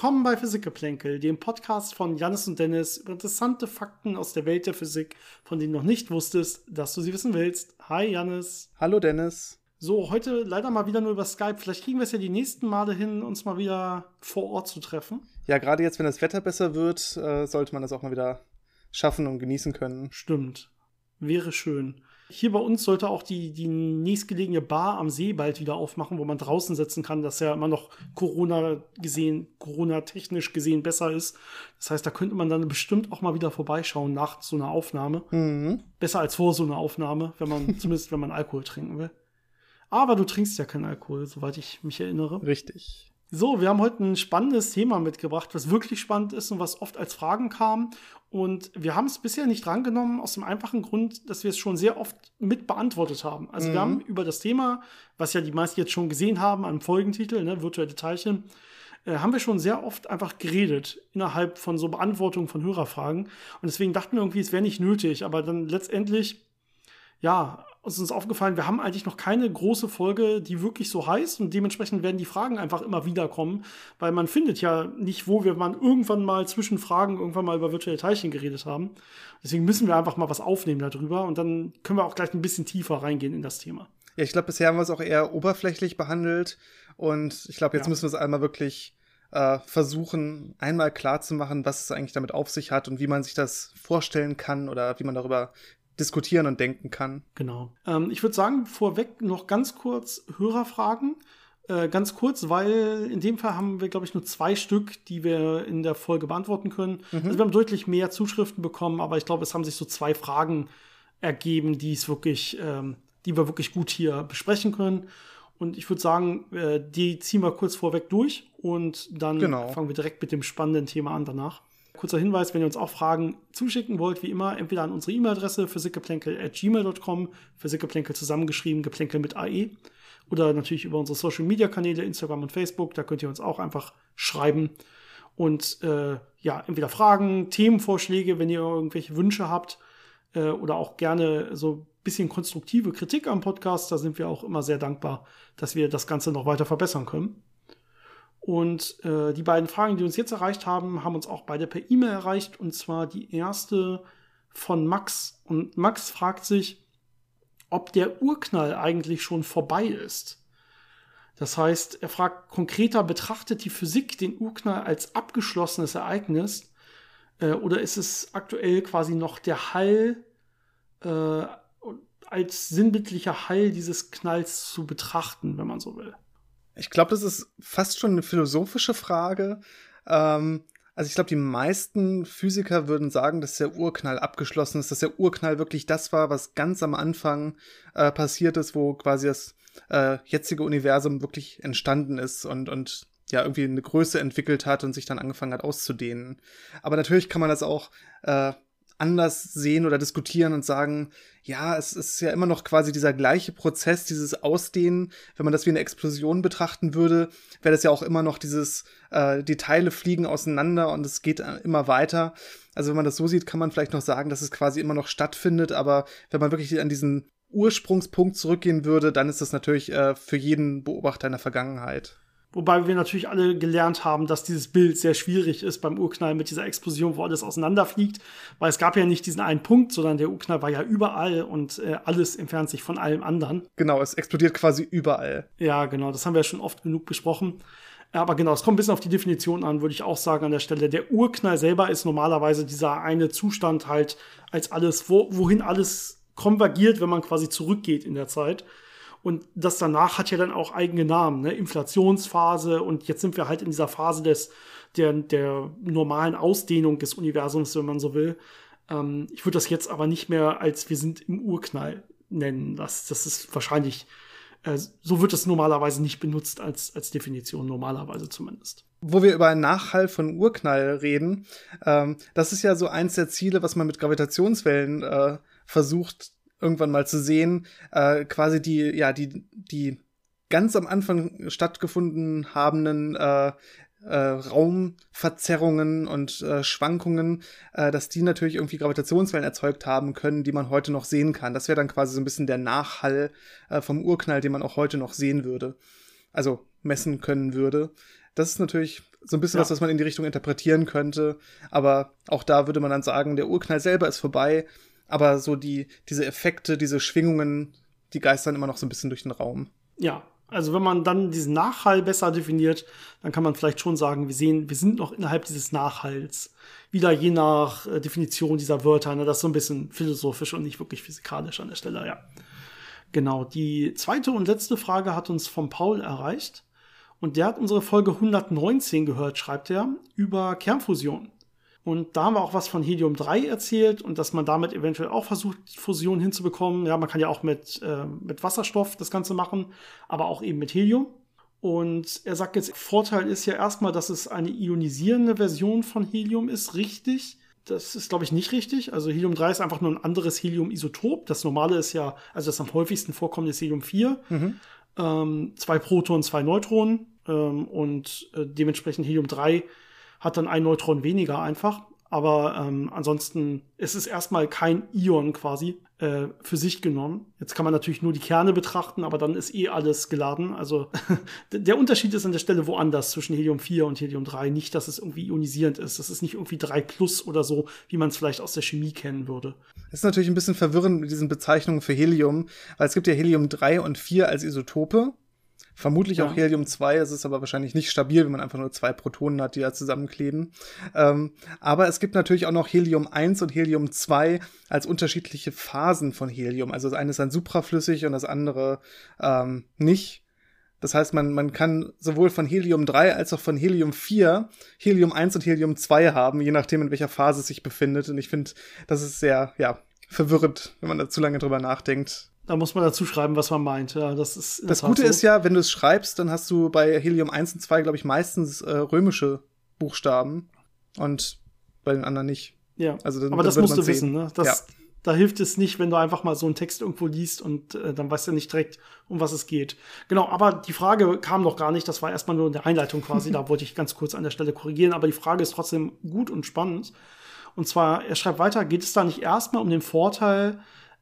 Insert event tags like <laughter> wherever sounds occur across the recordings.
willkommen bei Physikgeplänkel, dem Podcast von Janis und Dennis über interessante Fakten aus der Welt der Physik, von denen du noch nicht wusstest, dass du sie wissen willst. Hi Janis. Hallo Dennis. So, heute leider mal wieder nur über Skype. Vielleicht kriegen wir es ja die nächsten Male hin, uns mal wieder vor Ort zu treffen. Ja, gerade jetzt, wenn das Wetter besser wird, äh, sollte man das auch mal wieder schaffen und genießen können. Stimmt. Wäre schön. Hier bei uns sollte auch die, die nächstgelegene Bar am See bald wieder aufmachen, wo man draußen sitzen kann, das ja immer noch Corona gesehen, Corona-technisch gesehen besser ist. Das heißt, da könnte man dann bestimmt auch mal wieder vorbeischauen nach so einer Aufnahme. Mhm. Besser als vor so einer Aufnahme, wenn man, <laughs> zumindest wenn man Alkohol trinken will. Aber du trinkst ja keinen Alkohol, soweit ich mich erinnere. Richtig. So, wir haben heute ein spannendes Thema mitgebracht, was wirklich spannend ist und was oft als Fragen kam. Und wir haben es bisher nicht drangenommen, aus dem einfachen Grund, dass wir es schon sehr oft mit beantwortet haben. Also mhm. wir haben über das Thema, was ja die meisten jetzt schon gesehen haben, am Folgentitel, ne, virtuelle Teilchen, äh, haben wir schon sehr oft einfach geredet innerhalb von so Beantwortungen von Hörerfragen. Und deswegen dachten wir irgendwie, es wäre nicht nötig. Aber dann letztendlich, ja, uns ist aufgefallen, wir haben eigentlich noch keine große Folge, die wirklich so heißt und dementsprechend werden die Fragen einfach immer wieder kommen, weil man findet ja nicht, wo wir mal irgendwann mal zwischen Fragen irgendwann mal über virtuelle Teilchen geredet haben. Deswegen müssen wir einfach mal was aufnehmen darüber und dann können wir auch gleich ein bisschen tiefer reingehen in das Thema. Ja, ich glaube, bisher haben wir es auch eher oberflächlich behandelt und ich glaube, jetzt ja. müssen wir es einmal wirklich äh, versuchen, einmal klar zu machen, was es eigentlich damit auf sich hat und wie man sich das vorstellen kann oder wie man darüber diskutieren und denken kann. Genau. Ähm, ich würde sagen, vorweg noch ganz kurz Hörerfragen. Äh, ganz kurz, weil in dem Fall haben wir, glaube ich, nur zwei Stück, die wir in der Folge beantworten können. Mhm. Also wir haben deutlich mehr Zuschriften bekommen, aber ich glaube, es haben sich so zwei Fragen ergeben, die es wirklich, ähm, die wir wirklich gut hier besprechen können. Und ich würde sagen, äh, die ziehen wir kurz vorweg durch und dann genau. fangen wir direkt mit dem spannenden Thema an danach. Kurzer Hinweis, wenn ihr uns auch Fragen zuschicken wollt, wie immer, entweder an unsere E-Mail-Adresse physikgeplänkel.gmail.com, physikgeplänkel zusammengeschrieben, geplänkel mit AE, oder natürlich über unsere Social-Media-Kanäle, Instagram und Facebook, da könnt ihr uns auch einfach schreiben und äh, ja, entweder Fragen, Themenvorschläge, wenn ihr irgendwelche Wünsche habt, äh, oder auch gerne so ein bisschen konstruktive Kritik am Podcast, da sind wir auch immer sehr dankbar, dass wir das Ganze noch weiter verbessern können. Und äh, die beiden Fragen, die uns jetzt erreicht haben, haben uns auch beide per E-Mail erreicht. Und zwar die erste von Max. Und Max fragt sich, ob der Urknall eigentlich schon vorbei ist. Das heißt, er fragt konkreter, betrachtet die Physik den Urknall als abgeschlossenes Ereignis? Äh, oder ist es aktuell quasi noch der Hall äh, als sinnbildlicher Hall dieses Knalls zu betrachten, wenn man so will? Ich glaube, das ist fast schon eine philosophische Frage. Ähm, also ich glaube, die meisten Physiker würden sagen, dass der Urknall abgeschlossen ist, dass der Urknall wirklich das war, was ganz am Anfang äh, passiert ist, wo quasi das äh, jetzige Universum wirklich entstanden ist und, und ja irgendwie eine Größe entwickelt hat und sich dann angefangen hat auszudehnen. Aber natürlich kann man das auch äh, anders sehen oder diskutieren und sagen, ja, es ist ja immer noch quasi dieser gleiche Prozess, dieses Ausdehnen. Wenn man das wie eine Explosion betrachten würde, wäre das ja auch immer noch dieses, äh, die Teile fliegen auseinander und es geht immer weiter. Also wenn man das so sieht, kann man vielleicht noch sagen, dass es quasi immer noch stattfindet, aber wenn man wirklich an diesen Ursprungspunkt zurückgehen würde, dann ist das natürlich äh, für jeden Beobachter in der Vergangenheit. Wobei wir natürlich alle gelernt haben, dass dieses Bild sehr schwierig ist beim Urknall mit dieser Explosion, wo alles auseinanderfliegt. Weil es gab ja nicht diesen einen Punkt, sondern der Urknall war ja überall und äh, alles entfernt sich von allem anderen. Genau, es explodiert quasi überall. Ja, genau, das haben wir ja schon oft genug besprochen. Aber genau, es kommt ein bisschen auf die Definition an, würde ich auch sagen an der Stelle. Der Urknall selber ist normalerweise dieser eine Zustand halt als alles, wo, wohin alles konvergiert, wenn man quasi zurückgeht in der Zeit. Und das danach hat ja dann auch eigene Namen, ne? Inflationsphase und jetzt sind wir halt in dieser Phase des, der, der normalen Ausdehnung des Universums, wenn man so will. Ähm, ich würde das jetzt aber nicht mehr als wir sind im Urknall nennen. Das, das ist wahrscheinlich, äh, so wird es normalerweise nicht benutzt als, als Definition, normalerweise zumindest. Wo wir über einen Nachhall von Urknall reden, ähm, das ist ja so eins der Ziele, was man mit Gravitationswellen äh, versucht irgendwann mal zu sehen, äh, quasi die, ja, die, die ganz am Anfang stattgefunden habenden äh, äh, Raumverzerrungen und äh, Schwankungen, äh, dass die natürlich irgendwie Gravitationswellen erzeugt haben können, die man heute noch sehen kann. Das wäre dann quasi so ein bisschen der Nachhall äh, vom Urknall, den man auch heute noch sehen würde. Also messen können würde. Das ist natürlich so ein bisschen ja. was, was man in die Richtung interpretieren könnte. Aber auch da würde man dann sagen, der Urknall selber ist vorbei. Aber so die, diese Effekte, diese Schwingungen, die geistern immer noch so ein bisschen durch den Raum. Ja, also wenn man dann diesen Nachhall besser definiert, dann kann man vielleicht schon sagen, wir sehen, wir sind noch innerhalb dieses Nachhalls. Wieder je nach äh, Definition dieser Wörter, ne, das ist so ein bisschen philosophisch und nicht wirklich physikalisch an der Stelle, ja. Genau, die zweite und letzte Frage hat uns von Paul erreicht. Und der hat unsere Folge 119 gehört, schreibt er, über Kernfusion. Und da haben wir auch was von Helium 3 erzählt und dass man damit eventuell auch versucht, Fusion hinzubekommen. Ja, man kann ja auch mit, äh, mit Wasserstoff das Ganze machen, aber auch eben mit Helium. Und er sagt jetzt, Vorteil ist ja erstmal, dass es eine ionisierende Version von Helium ist, richtig. Das ist, glaube ich, nicht richtig. Also Helium 3 ist einfach nur ein anderes Helium-Isotop. Das normale ist ja, also das am häufigsten vorkommende ist Helium 4. Mhm. Ähm, zwei Protonen, zwei Neutronen. Ähm, und äh, dementsprechend Helium 3 hat dann ein Neutron weniger einfach. Aber ähm, ansonsten ist es erstmal kein Ion quasi äh, für sich genommen. Jetzt kann man natürlich nur die Kerne betrachten, aber dann ist eh alles geladen. Also <laughs> der Unterschied ist an der Stelle woanders zwischen Helium 4 und Helium 3. Nicht, dass es irgendwie ionisierend ist. Das ist nicht irgendwie 3 plus oder so, wie man es vielleicht aus der Chemie kennen würde. Das ist natürlich ein bisschen verwirrend mit diesen Bezeichnungen für Helium, weil es gibt ja Helium 3 und 4 als Isotope. Vermutlich ja. auch Helium-2, es ist aber wahrscheinlich nicht stabil, wenn man einfach nur zwei Protonen hat, die da zusammenkleben. Ähm, aber es gibt natürlich auch noch Helium-1 und Helium-2 als unterschiedliche Phasen von Helium. Also das eine ist dann supraflüssig und das andere ähm, nicht. Das heißt, man, man kann sowohl von Helium 3 als auch von Helium 4 Helium 1 und Helium 2 haben, je nachdem, in welcher Phase es sich befindet. Und ich finde, das ist sehr, ja, verwirrend, wenn man da zu lange drüber nachdenkt. Da muss man dazu schreiben, was man meint. Ja, das ist das Gute so. ist ja, wenn du es schreibst, dann hast du bei Helium 1 und 2, glaube ich, meistens äh, römische Buchstaben und bei den anderen nicht. Ja, also dann, aber das musst du sehen. wissen. Ne? Das, ja. Da hilft es nicht, wenn du einfach mal so einen Text irgendwo liest und äh, dann weißt du nicht direkt, um was es geht. Genau, aber die Frage kam noch gar nicht. Das war erstmal nur in der Einleitung quasi. <laughs> da wollte ich ganz kurz an der Stelle korrigieren. Aber die Frage ist trotzdem gut und spannend. Und zwar, er schreibt weiter, geht es da nicht erstmal um den Vorteil,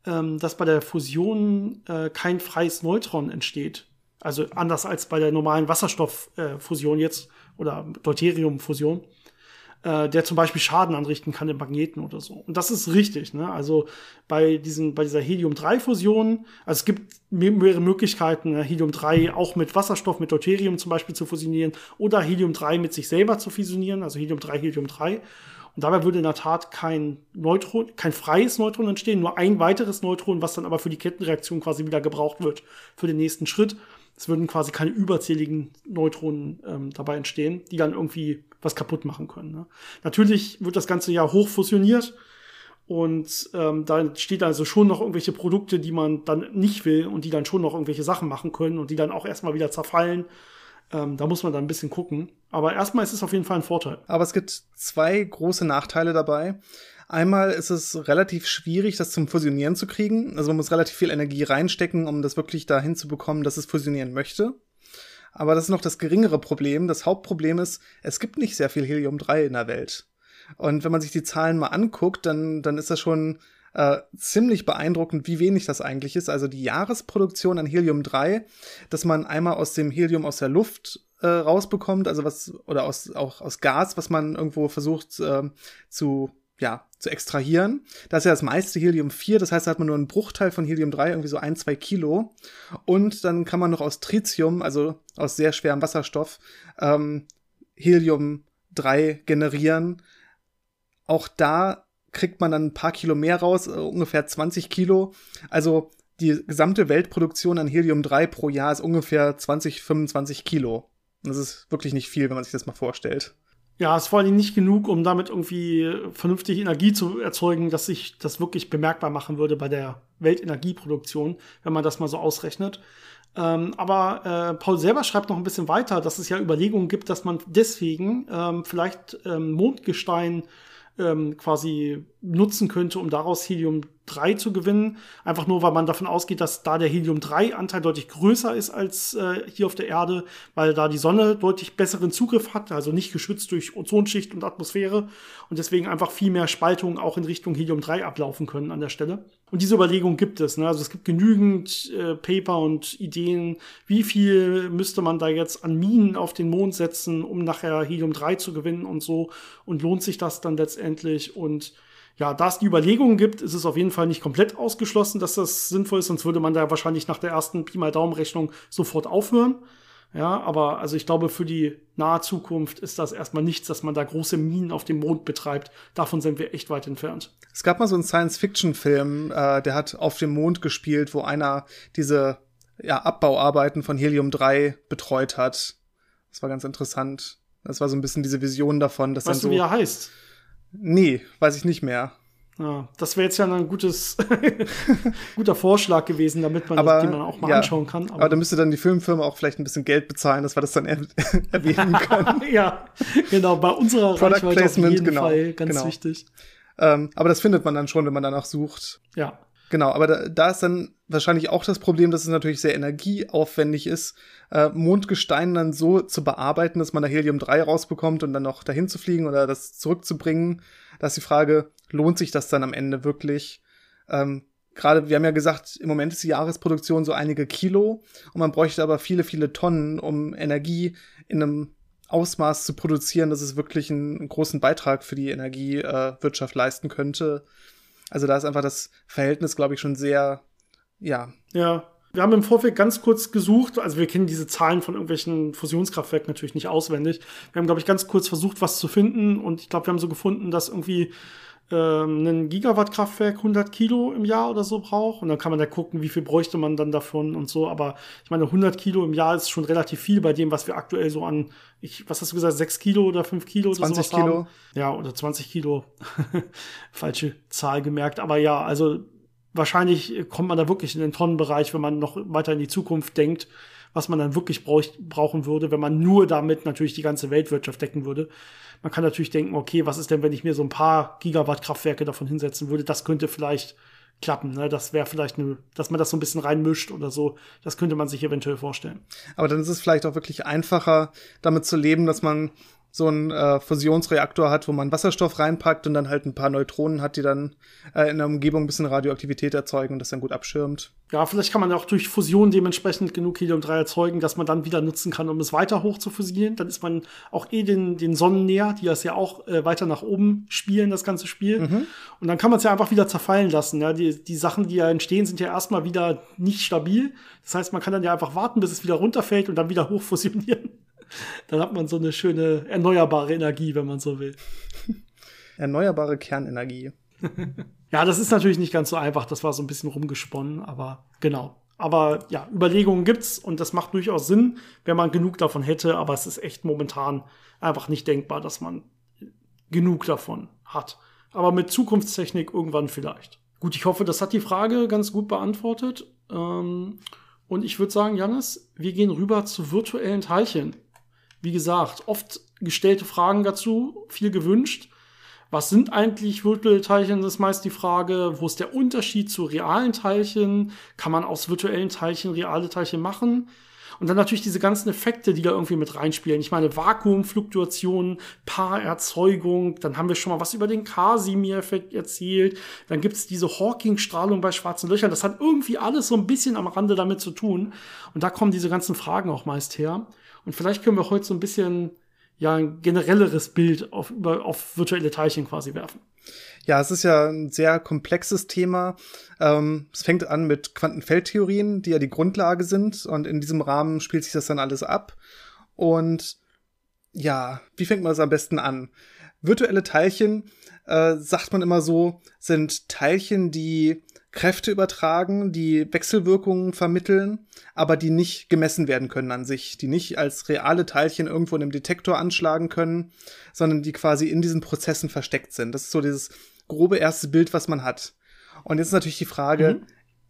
ähm, dass bei der Fusion äh, kein freies Neutron entsteht. Also anders als bei der normalen Wasserstofffusion äh, jetzt oder Deuteriumfusion, äh, der zum Beispiel Schaden anrichten kann im Magneten oder so. Und das ist richtig. Ne? Also bei, diesen, bei dieser Helium-3-Fusion, also es gibt mehrere Möglichkeiten, ne? Helium-3 auch mit Wasserstoff, mit Deuterium zum Beispiel zu fusionieren oder Helium-3 mit sich selber zu fusionieren, also Helium-3, Helium-3. Und dabei würde in der Tat kein Neutron, kein freies Neutron entstehen, nur ein weiteres Neutron, was dann aber für die Kettenreaktion quasi wieder gebraucht wird für den nächsten Schritt. Es würden quasi keine überzähligen Neutronen ähm, dabei entstehen, die dann irgendwie was kaputt machen können. Ne? Natürlich wird das Ganze ja hoch fusioniert und ähm, da entsteht also schon noch irgendwelche Produkte, die man dann nicht will und die dann schon noch irgendwelche Sachen machen können und die dann auch erstmal wieder zerfallen ähm, da muss man dann ein bisschen gucken. Aber erstmal ist es auf jeden Fall ein Vorteil. Aber es gibt zwei große Nachteile dabei. Einmal ist es relativ schwierig, das zum Fusionieren zu kriegen. Also man muss relativ viel Energie reinstecken, um das wirklich dahin zu bekommen, dass es fusionieren möchte. Aber das ist noch das geringere Problem. Das Hauptproblem ist, es gibt nicht sehr viel Helium-3 in der Welt. Und wenn man sich die Zahlen mal anguckt, dann, dann ist das schon äh, ziemlich beeindruckend, wie wenig das eigentlich ist. Also die Jahresproduktion an Helium-3, dass man einmal aus dem Helium aus der Luft äh, rausbekommt, also was, oder aus, auch aus Gas, was man irgendwo versucht äh, zu, ja, zu extrahieren. Das ist ja das meiste Helium-4, das heißt, da hat man nur einen Bruchteil von Helium-3, irgendwie so ein, zwei Kilo. Und dann kann man noch aus Tritium, also aus sehr schwerem Wasserstoff, ähm, Helium-3 generieren. Auch da kriegt man dann ein paar Kilo mehr raus, äh, ungefähr 20 Kilo. Also die gesamte Weltproduktion an Helium-3 pro Jahr ist ungefähr 20, 25 Kilo. das ist wirklich nicht viel, wenn man sich das mal vorstellt. Ja, es ist vor allem nicht genug, um damit irgendwie vernünftig Energie zu erzeugen, dass sich das wirklich bemerkbar machen würde bei der Weltenergieproduktion, wenn man das mal so ausrechnet. Ähm, aber äh, Paul selber schreibt noch ein bisschen weiter, dass es ja Überlegungen gibt, dass man deswegen ähm, vielleicht ähm, Mondgestein ähm, quasi nutzen könnte, um daraus Helium-3 zu gewinnen. Einfach nur, weil man davon ausgeht, dass da der Helium-3-Anteil deutlich größer ist als äh, hier auf der Erde, weil da die Sonne deutlich besseren Zugriff hat, also nicht geschützt durch Ozonschicht und Atmosphäre und deswegen einfach viel mehr Spaltungen auch in Richtung Helium-3 ablaufen können an der Stelle. Und diese Überlegung gibt es. Ne? Also es gibt genügend äh, Paper und Ideen, wie viel müsste man da jetzt an Minen auf den Mond setzen, um nachher Helium-3 zu gewinnen und so. Und lohnt sich das dann letztendlich? Und ja, da es die Überlegungen gibt, ist es auf jeden Fall nicht komplett ausgeschlossen, dass das sinnvoll ist, sonst würde man da wahrscheinlich nach der ersten Pi mal Daumen-Rechnung sofort aufhören. Ja, aber also ich glaube, für die nahe Zukunft ist das erstmal nichts, dass man da große Minen auf dem Mond betreibt. Davon sind wir echt weit entfernt. Es gab mal so einen Science-Fiction-Film, äh, der hat auf dem Mond gespielt, wo einer diese ja, Abbauarbeiten von Helium-3 betreut hat. Das war ganz interessant. Das war so ein bisschen diese Vision davon, dass weißt dann du, wie er heißt? Nee, weiß ich nicht mehr. Ja, das wäre jetzt ja ein gutes, <laughs> guter Vorschlag gewesen, damit man aber, den man auch mal ja, anschauen kann. Aber, aber da müsste dann die Filmfirma auch vielleicht ein bisschen Geld bezahlen, dass wir das dann er <laughs> erwähnen können. <laughs> ja, genau, bei unserer Product Reichweite Placement, auf jeden genau, Fall ganz genau. wichtig. Ähm, aber das findet man dann schon, wenn man danach sucht. Ja. Genau, aber da, da ist dann wahrscheinlich auch das Problem, dass es natürlich sehr energieaufwendig ist, äh, Mondgestein dann so zu bearbeiten, dass man da Helium-3 rausbekommt und dann noch dahin zu fliegen oder das zurückzubringen. Da ist die Frage, lohnt sich das dann am Ende wirklich? Ähm, Gerade, wir haben ja gesagt, im Moment ist die Jahresproduktion so einige Kilo und man bräuchte aber viele, viele Tonnen, um Energie in einem Ausmaß zu produzieren, dass es wirklich einen, einen großen Beitrag für die Energiewirtschaft äh, leisten könnte. Also da ist einfach das Verhältnis, glaube ich, schon sehr, ja. Ja. Wir haben im Vorfeld ganz kurz gesucht, also wir kennen diese Zahlen von irgendwelchen Fusionskraftwerken natürlich nicht auswendig. Wir haben, glaube ich, ganz kurz versucht, was zu finden und ich glaube, wir haben so gefunden, dass irgendwie ähm, ein Gigawatt-Kraftwerk 100 Kilo im Jahr oder so braucht. Und dann kann man da gucken, wie viel bräuchte man dann davon und so. Aber ich meine, 100 Kilo im Jahr ist schon relativ viel bei dem, was wir aktuell so an, ich, was hast du gesagt, 6 Kilo oder 5 Kilo 20 oder Kilo. Haben. Ja, oder 20 Kilo. <laughs> Falsche Zahl gemerkt. Aber ja, also wahrscheinlich kommt man da wirklich in den Tonnenbereich, wenn man noch weiter in die Zukunft denkt was man dann wirklich brauch, brauchen würde, wenn man nur damit natürlich die ganze Weltwirtschaft decken würde. Man kann natürlich denken, okay, was ist denn, wenn ich mir so ein paar Gigawatt Kraftwerke davon hinsetzen würde? Das könnte vielleicht klappen. Ne? Das wäre vielleicht eine, dass man das so ein bisschen reinmischt oder so. Das könnte man sich eventuell vorstellen. Aber dann ist es vielleicht auch wirklich einfacher, damit zu leben, dass man so einen äh, Fusionsreaktor hat, wo man Wasserstoff reinpackt und dann halt ein paar Neutronen hat, die dann äh, in der Umgebung ein bisschen Radioaktivität erzeugen und das dann gut abschirmt. Ja, vielleicht kann man auch durch Fusion dementsprechend genug Helium-3 erzeugen, dass man dann wieder nutzen kann, um es weiter hoch zu fusionieren. Dann ist man auch eh den, den Sonnen näher, die das ja auch äh, weiter nach oben spielen, das ganze Spiel. Mhm. Und dann kann man es ja einfach wieder zerfallen lassen. Ja? Die, die Sachen, die ja entstehen, sind ja erstmal wieder nicht stabil. Das heißt, man kann dann ja einfach warten, bis es wieder runterfällt und dann wieder hoch fusionieren. Dann hat man so eine schöne erneuerbare Energie, wenn man so will. <laughs> Erneuerbare Kernenergie. <laughs> ja, das ist natürlich nicht ganz so einfach. Das war so ein bisschen rumgesponnen, aber genau. Aber ja, Überlegungen gibt's und das macht durchaus Sinn, wenn man genug davon hätte. Aber es ist echt momentan einfach nicht denkbar, dass man genug davon hat. Aber mit Zukunftstechnik irgendwann vielleicht. Gut, ich hoffe, das hat die Frage ganz gut beantwortet. Ähm, und ich würde sagen, Janis, wir gehen rüber zu virtuellen Teilchen wie gesagt, oft gestellte Fragen dazu, viel gewünscht. Was sind eigentlich virtuelle Teilchen? Das ist meist die Frage. Wo ist der Unterschied zu realen Teilchen? Kann man aus virtuellen Teilchen reale Teilchen machen? Und dann natürlich diese ganzen Effekte, die da irgendwie mit reinspielen. Ich meine, Vakuumfluktuationen, Paarerzeugung, dann haben wir schon mal was über den Casimir-Effekt erzählt. Dann gibt es diese Hawking-Strahlung bei schwarzen Löchern. Das hat irgendwie alles so ein bisschen am Rande damit zu tun. Und da kommen diese ganzen Fragen auch meist her. Und vielleicht können wir heute so ein bisschen ja ein generelleres Bild auf, über, auf virtuelle Teilchen quasi werfen. Ja, es ist ja ein sehr komplexes Thema. Ähm, es fängt an mit Quantenfeldtheorien, die ja die Grundlage sind. Und in diesem Rahmen spielt sich das dann alles ab. Und ja, wie fängt man das am besten an? Virtuelle Teilchen, äh, sagt man immer so, sind Teilchen, die Kräfte übertragen, die Wechselwirkungen vermitteln, aber die nicht gemessen werden können an sich, die nicht als reale Teilchen irgendwo in einem Detektor anschlagen können, sondern die quasi in diesen Prozessen versteckt sind. Das ist so dieses grobe erste Bild, was man hat. Und jetzt ist natürlich die Frage, mhm.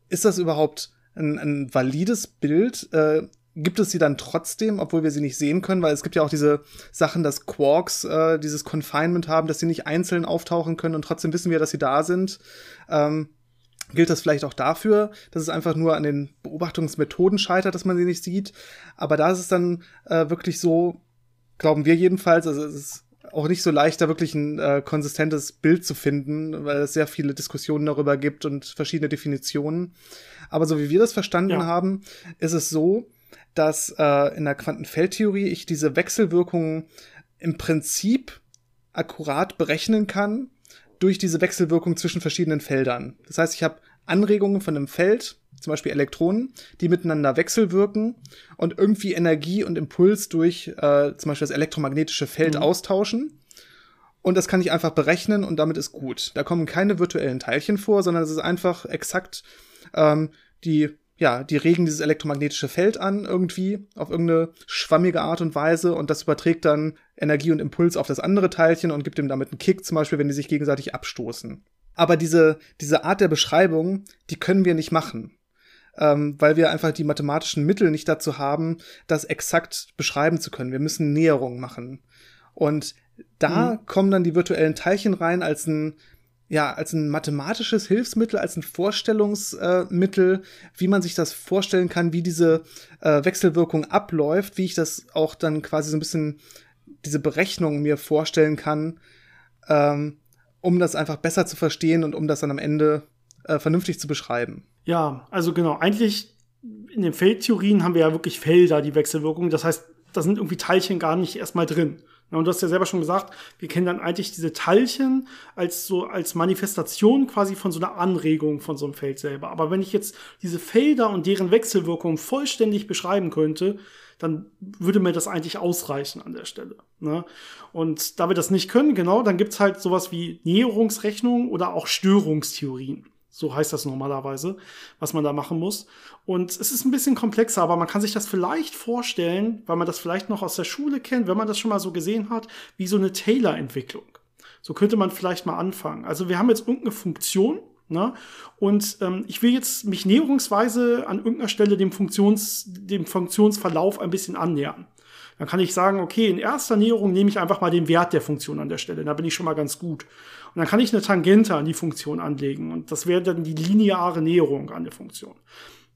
ist das überhaupt ein, ein valides Bild? Äh, gibt es sie dann trotzdem, obwohl wir sie nicht sehen können, weil es gibt ja auch diese Sachen, dass Quarks äh, dieses Confinement haben, dass sie nicht einzeln auftauchen können und trotzdem wissen wir, dass sie da sind. Ähm, gilt das vielleicht auch dafür, dass es einfach nur an den Beobachtungsmethoden scheitert, dass man sie nicht sieht. Aber da ist es dann äh, wirklich so, glauben wir jedenfalls, also es ist auch nicht so leicht, da wirklich ein äh, konsistentes Bild zu finden, weil es sehr viele Diskussionen darüber gibt und verschiedene Definitionen. Aber so wie wir das verstanden ja. haben, ist es so, dass äh, in der Quantenfeldtheorie ich diese Wechselwirkungen im Prinzip akkurat berechnen kann durch diese Wechselwirkung zwischen verschiedenen Feldern. Das heißt, ich habe Anregungen von einem Feld, zum Beispiel Elektronen, die miteinander wechselwirken und irgendwie Energie und Impuls durch äh, zum Beispiel das elektromagnetische Feld mhm. austauschen. Und das kann ich einfach berechnen und damit ist gut. Da kommen keine virtuellen Teilchen vor, sondern es ist einfach exakt ähm, die ja, die regen dieses elektromagnetische Feld an irgendwie auf irgendeine schwammige Art und Weise und das überträgt dann Energie und Impuls auf das andere Teilchen und gibt ihm damit einen Kick, zum Beispiel, wenn die sich gegenseitig abstoßen. Aber diese, diese Art der Beschreibung, die können wir nicht machen ähm, weil wir einfach die mathematischen Mittel nicht dazu haben, das exakt beschreiben zu können. Wir müssen Näherungen machen. Und da mhm. kommen dann die virtuellen Teilchen rein als ein ja, als ein mathematisches Hilfsmittel, als ein Vorstellungsmittel, äh, wie man sich das vorstellen kann, wie diese äh, Wechselwirkung abläuft, wie ich das auch dann quasi so ein bisschen diese Berechnung mir vorstellen kann, ähm, um das einfach besser zu verstehen und um das dann am Ende äh, vernünftig zu beschreiben. Ja, also genau, eigentlich in den Feldtheorien haben wir ja wirklich Felder, die Wechselwirkung. Das heißt, da sind irgendwie Teilchen gar nicht erstmal drin. Und du hast ja selber schon gesagt, wir kennen dann eigentlich diese Teilchen als so als Manifestation quasi von so einer Anregung von so einem Feld selber. Aber wenn ich jetzt diese Felder und deren Wechselwirkung vollständig beschreiben könnte, dann würde mir das eigentlich ausreichen an der Stelle. Ne? Und da wir das nicht können, genau, dann gibt's halt sowas wie Näherungsrechnung oder auch Störungstheorien. So heißt das normalerweise, was man da machen muss. Und es ist ein bisschen komplexer, aber man kann sich das vielleicht vorstellen, weil man das vielleicht noch aus der Schule kennt, wenn man das schon mal so gesehen hat, wie so eine Taylor-Entwicklung. So könnte man vielleicht mal anfangen. Also wir haben jetzt irgendeine Funktion, ne? Und ähm, ich will jetzt mich näherungsweise an irgendeiner Stelle dem, Funktions, dem Funktionsverlauf ein bisschen annähern. Dann kann ich sagen, okay, in erster Näherung nehme ich einfach mal den Wert der Funktion an der Stelle. Da bin ich schon mal ganz gut. Und dann kann ich eine Tangente an die Funktion anlegen. Und das wäre dann die lineare Näherung an der Funktion.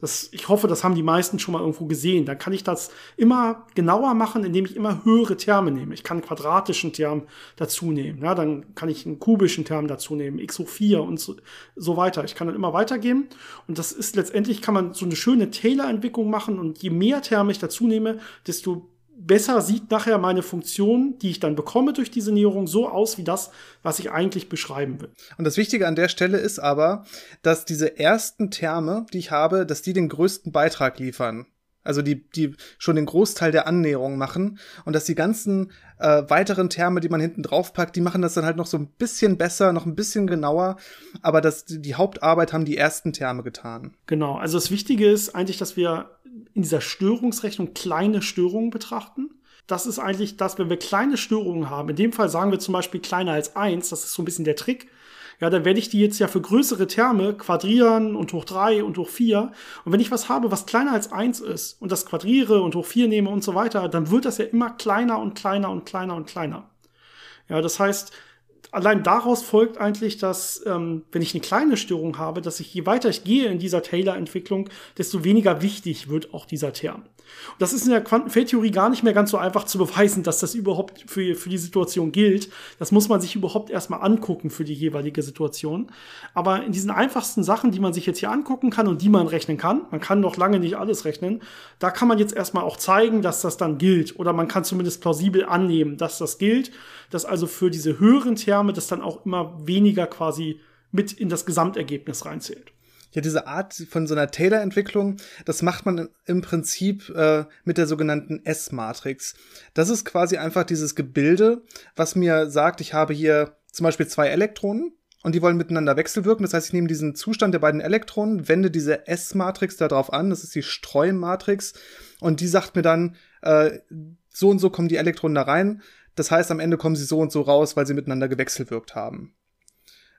Das, ich hoffe, das haben die meisten schon mal irgendwo gesehen. Dann kann ich das immer genauer machen, indem ich immer höhere Terme nehme. Ich kann einen quadratischen Term dazu nehmen. Ja, dann kann ich einen kubischen Term dazu nehmen, x hoch 4 und so, so weiter. Ich kann dann immer weitergeben. Und das ist letztendlich, kann man so eine schöne Taylor-Entwicklung machen. Und je mehr Terme ich dazu nehme, desto besser sieht nachher meine Funktion, die ich dann bekomme durch diese Näherung, so aus wie das, was ich eigentlich beschreiben will. Und das Wichtige an der Stelle ist aber, dass diese ersten Terme, die ich habe, dass die den größten Beitrag liefern. Also die, die schon den Großteil der Annäherung machen und dass die ganzen äh, weiteren Terme, die man hinten drauf packt, die machen das dann halt noch so ein bisschen besser, noch ein bisschen genauer, aber das, die Hauptarbeit haben die ersten Terme getan. Genau, also das Wichtige ist eigentlich, dass wir in dieser Störungsrechnung kleine Störungen betrachten. Das ist eigentlich das, wenn wir kleine Störungen haben. In dem Fall sagen wir zum Beispiel kleiner als eins. Das ist so ein bisschen der Trick. Ja, dann werde ich die jetzt ja für größere Terme quadrieren und hoch drei und hoch vier. Und wenn ich was habe, was kleiner als eins ist und das quadriere und hoch vier nehme und so weiter, dann wird das ja immer kleiner und kleiner und kleiner und kleiner. Ja, das heißt, allein daraus folgt eigentlich, dass ähm, wenn ich eine kleine Störung habe, dass ich je weiter ich gehe in dieser Taylor-Entwicklung, desto weniger wichtig wird auch dieser Term. Und das ist in der Quantenfeldtheorie gar nicht mehr ganz so einfach zu beweisen, dass das überhaupt für, für die Situation gilt. Das muss man sich überhaupt erstmal angucken für die jeweilige Situation. Aber in diesen einfachsten Sachen, die man sich jetzt hier angucken kann und die man rechnen kann, man kann noch lange nicht alles rechnen, da kann man jetzt erstmal auch zeigen, dass das dann gilt. Oder man kann zumindest plausibel annehmen, dass das gilt, dass also für diese höheren Terme das dann auch immer weniger quasi mit in das Gesamtergebnis reinzählt ja, diese Art von so einer Taylor-Entwicklung, das macht man im Prinzip äh, mit der sogenannten S-Matrix. Das ist quasi einfach dieses Gebilde, was mir sagt, ich habe hier zum Beispiel zwei Elektronen und die wollen miteinander wechselwirken. Das heißt, ich nehme diesen Zustand der beiden Elektronen, wende diese S-Matrix darauf an, das ist die Streumatrix, und die sagt mir dann, äh, so und so kommen die Elektronen da rein. Das heißt, am Ende kommen sie so und so raus, weil sie miteinander gewechselwirkt haben.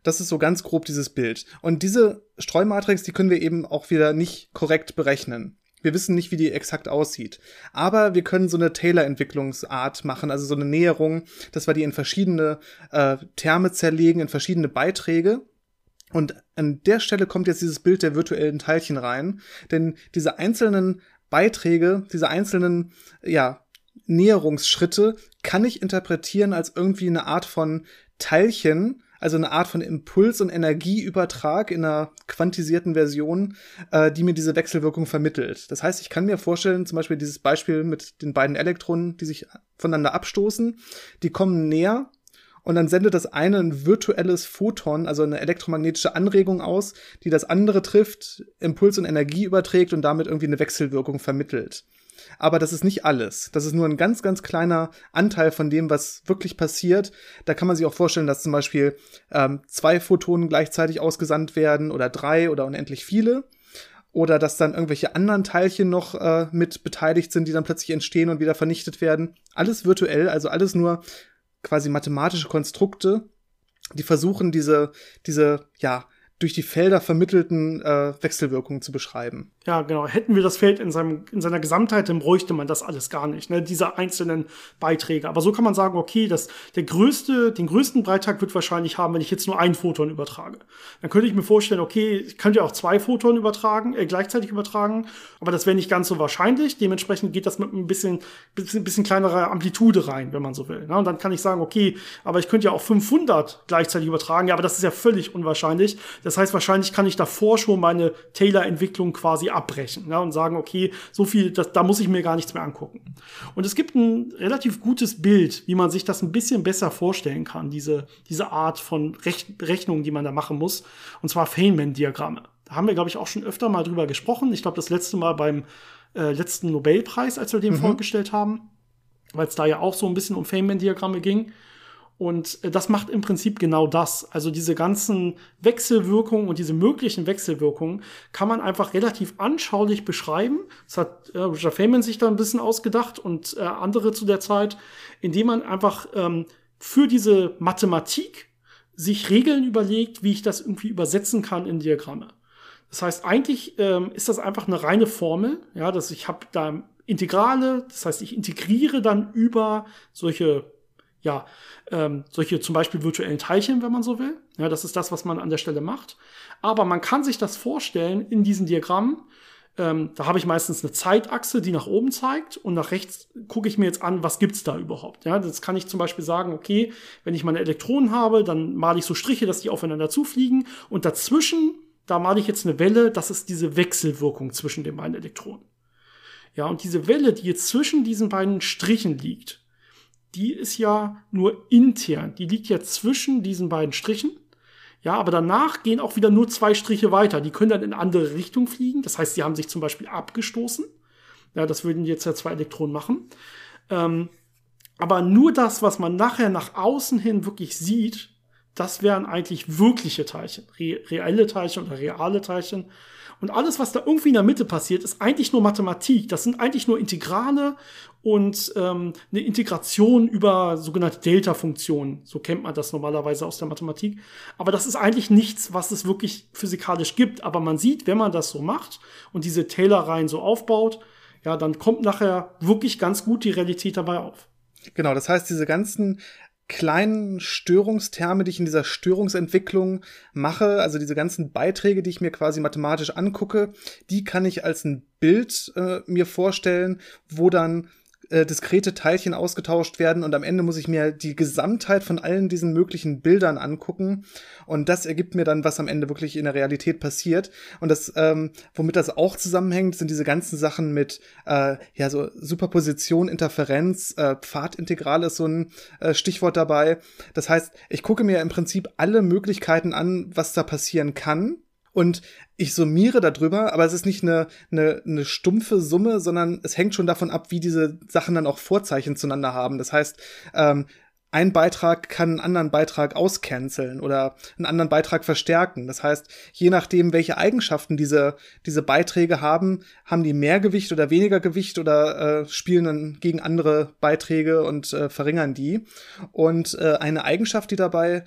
Das ist so ganz grob dieses Bild. Und diese Streumatrix, die können wir eben auch wieder nicht korrekt berechnen. Wir wissen nicht, wie die exakt aussieht. Aber wir können so eine Taylor-Entwicklungsart machen, also so eine Näherung, dass wir die in verschiedene äh, Terme zerlegen, in verschiedene Beiträge. Und an der Stelle kommt jetzt dieses Bild der virtuellen Teilchen rein, denn diese einzelnen Beiträge, diese einzelnen, ja, Näherungsschritte kann ich interpretieren als irgendwie eine Art von Teilchen, also eine Art von Impuls- und Energieübertrag in einer quantisierten Version, äh, die mir diese Wechselwirkung vermittelt. Das heißt, ich kann mir vorstellen, zum Beispiel dieses Beispiel mit den beiden Elektronen, die sich voneinander abstoßen, die kommen näher und dann sendet das eine ein virtuelles Photon, also eine elektromagnetische Anregung aus, die das andere trifft, Impuls und Energie überträgt und damit irgendwie eine Wechselwirkung vermittelt. Aber das ist nicht alles. Das ist nur ein ganz, ganz kleiner Anteil von dem, was wirklich passiert. Da kann man sich auch vorstellen, dass zum Beispiel ähm, zwei Photonen gleichzeitig ausgesandt werden oder drei oder unendlich viele. Oder dass dann irgendwelche anderen Teilchen noch äh, mit beteiligt sind, die dann plötzlich entstehen und wieder vernichtet werden. Alles virtuell, also alles nur quasi mathematische Konstrukte, die versuchen, diese, diese, ja, durch die Felder vermittelten äh, Wechselwirkungen zu beschreiben. Ja, genau. Hätten wir das Feld in, seinem, in seiner Gesamtheit, dann bräuchte man das alles gar nicht, ne? diese einzelnen Beiträge. Aber so kann man sagen, okay, das, der größte, den größten Beitrag wird wahrscheinlich haben, wenn ich jetzt nur ein Photon übertrage. Dann könnte ich mir vorstellen, okay, ich könnte ja auch zwei Photonen übertragen, äh, gleichzeitig übertragen, aber das wäre nicht ganz so wahrscheinlich. Dementsprechend geht das mit ein bisschen, bisschen, bisschen kleinerer Amplitude rein, wenn man so will. Ne? Und dann kann ich sagen, okay, aber ich könnte ja auch 500 gleichzeitig übertragen, ja, aber das ist ja völlig unwahrscheinlich. Das heißt, wahrscheinlich kann ich davor schon meine Taylor-Entwicklung quasi abbrechen ja, und sagen, okay, so viel, das, da muss ich mir gar nichts mehr angucken. Und es gibt ein relativ gutes Bild, wie man sich das ein bisschen besser vorstellen kann, diese, diese Art von Rech Rechnung, die man da machen muss, und zwar Feynman-Diagramme. Da haben wir, glaube ich, auch schon öfter mal drüber gesprochen. Ich glaube, das letzte Mal beim äh, letzten Nobelpreis, als wir den mhm. vorgestellt haben, weil es da ja auch so ein bisschen um Feynman-Diagramme ging. Und äh, das macht im Prinzip genau das. Also diese ganzen Wechselwirkungen und diese möglichen Wechselwirkungen kann man einfach relativ anschaulich beschreiben. Das hat äh, Roger Feynman sich da ein bisschen ausgedacht und äh, andere zu der Zeit, indem man einfach ähm, für diese Mathematik sich Regeln überlegt, wie ich das irgendwie übersetzen kann in Diagramme. Das heißt, eigentlich ähm, ist das einfach eine reine Formel, ja, dass ich habe da Integrale, das heißt, ich integriere dann über solche ja, ähm, solche zum Beispiel virtuellen Teilchen, wenn man so will. Ja, das ist das, was man an der Stelle macht. Aber man kann sich das vorstellen in diesen Diagrammen. Ähm, da habe ich meistens eine Zeitachse, die nach oben zeigt und nach rechts gucke ich mir jetzt an, was gibt's da überhaupt. Ja, das kann ich zum Beispiel sagen, okay, wenn ich meine Elektronen habe, dann male ich so Striche, dass die aufeinander zufliegen und dazwischen, da male ich jetzt eine Welle, das ist diese Wechselwirkung zwischen den beiden Elektronen. Ja, und diese Welle, die jetzt zwischen diesen beiden Strichen liegt, die ist ja nur intern. Die liegt ja zwischen diesen beiden Strichen. Ja, aber danach gehen auch wieder nur zwei Striche weiter. Die können dann in andere Richtung fliegen. Das heißt, sie haben sich zum Beispiel abgestoßen. Ja, das würden jetzt ja zwei Elektronen machen. Ähm, aber nur das, was man nachher nach außen hin wirklich sieht, das wären eigentlich wirkliche Teilchen. Re reelle Teilchen oder reale Teilchen. Und alles, was da irgendwie in der Mitte passiert, ist eigentlich nur Mathematik. Das sind eigentlich nur Integrale und ähm, eine Integration über sogenannte Delta-Funktionen. So kennt man das normalerweise aus der Mathematik. Aber das ist eigentlich nichts, was es wirklich physikalisch gibt. Aber man sieht, wenn man das so macht und diese Taylor-Reihen so aufbaut, ja, dann kommt nachher wirklich ganz gut die Realität dabei auf. Genau, das heißt, diese ganzen kleinen Störungsterme, die ich in dieser Störungsentwicklung mache, also diese ganzen Beiträge, die ich mir quasi mathematisch angucke, die kann ich als ein Bild äh, mir vorstellen, wo dann äh, diskrete Teilchen ausgetauscht werden und am Ende muss ich mir die Gesamtheit von allen diesen möglichen Bildern angucken. Und das ergibt mir dann, was am Ende wirklich in der Realität passiert. Und das, ähm, womit das auch zusammenhängt, sind diese ganzen Sachen mit, äh, ja, so Superposition, Interferenz, äh, Pfadintegral ist so ein äh, Stichwort dabei. Das heißt, ich gucke mir im Prinzip alle Möglichkeiten an, was da passieren kann und ich summiere darüber, aber es ist nicht eine, eine, eine stumpfe Summe, sondern es hängt schon davon ab, wie diese Sachen dann auch Vorzeichen zueinander haben. Das heißt, ähm, ein Beitrag kann einen anderen Beitrag auscanceln oder einen anderen Beitrag verstärken. Das heißt, je nachdem, welche Eigenschaften diese, diese Beiträge haben, haben die mehr Gewicht oder weniger Gewicht oder äh, spielen dann gegen andere Beiträge und äh, verringern die. Und äh, eine Eigenschaft, die dabei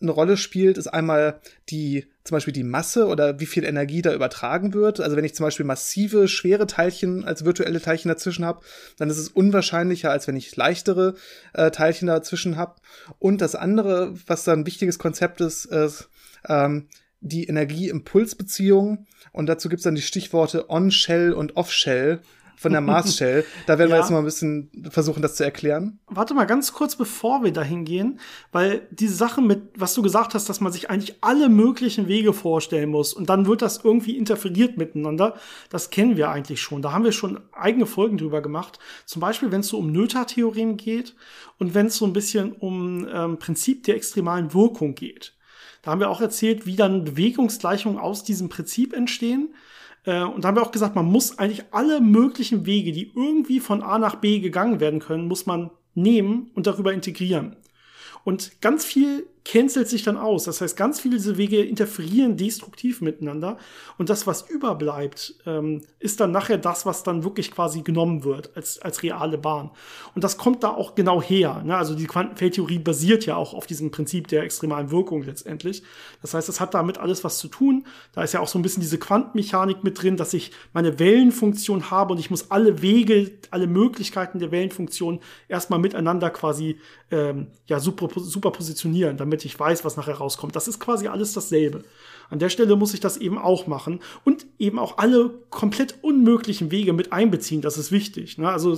eine Rolle spielt, ist einmal die, zum Beispiel die Masse oder wie viel Energie da übertragen wird. Also wenn ich zum Beispiel massive, schwere Teilchen als virtuelle Teilchen dazwischen habe, dann ist es unwahrscheinlicher, als wenn ich leichtere äh, Teilchen dazwischen habe. Und das andere, was da ein wichtiges Konzept ist, ist ähm, die Energie-Impuls-Beziehung. Und dazu gibt's dann die Stichworte On-Shell und Off-Shell von der Mars Shell. Da werden ja. wir jetzt mal ein bisschen versuchen, das zu erklären. Warte mal ganz kurz, bevor wir dahin gehen, weil diese Sache mit, was du gesagt hast, dass man sich eigentlich alle möglichen Wege vorstellen muss und dann wird das irgendwie interferiert miteinander, das kennen wir eigentlich schon. Da haben wir schon eigene Folgen drüber gemacht. Zum Beispiel, wenn es so um Noether-Theorem geht und wenn es so ein bisschen um ähm, Prinzip der extremalen Wirkung geht. Da haben wir auch erzählt, wie dann Bewegungsgleichungen aus diesem Prinzip entstehen. Äh, und da haben wir auch gesagt, man muss eigentlich alle möglichen Wege, die irgendwie von A nach B gegangen werden können, muss man nehmen und darüber integrieren. Und ganz viel cancelt sich dann aus. Das heißt, ganz viele dieser Wege interferieren destruktiv miteinander. Und das, was überbleibt, ähm, ist dann nachher das, was dann wirklich quasi genommen wird als, als reale Bahn. Und das kommt da auch genau her. Ne? Also die Quantenfeldtheorie basiert ja auch auf diesem Prinzip der extremalen Wirkung letztendlich. Das heißt, es hat damit alles was zu tun. Da ist ja auch so ein bisschen diese Quantenmechanik mit drin, dass ich meine Wellenfunktion habe und ich muss alle Wege, alle Möglichkeiten der Wellenfunktion erstmal miteinander quasi ähm, ja, super, super positionieren, damit damit ich weiß, was nachher rauskommt. Das ist quasi alles dasselbe. An der Stelle muss ich das eben auch machen und eben auch alle komplett unmöglichen Wege mit einbeziehen. Das ist wichtig. Ne? Also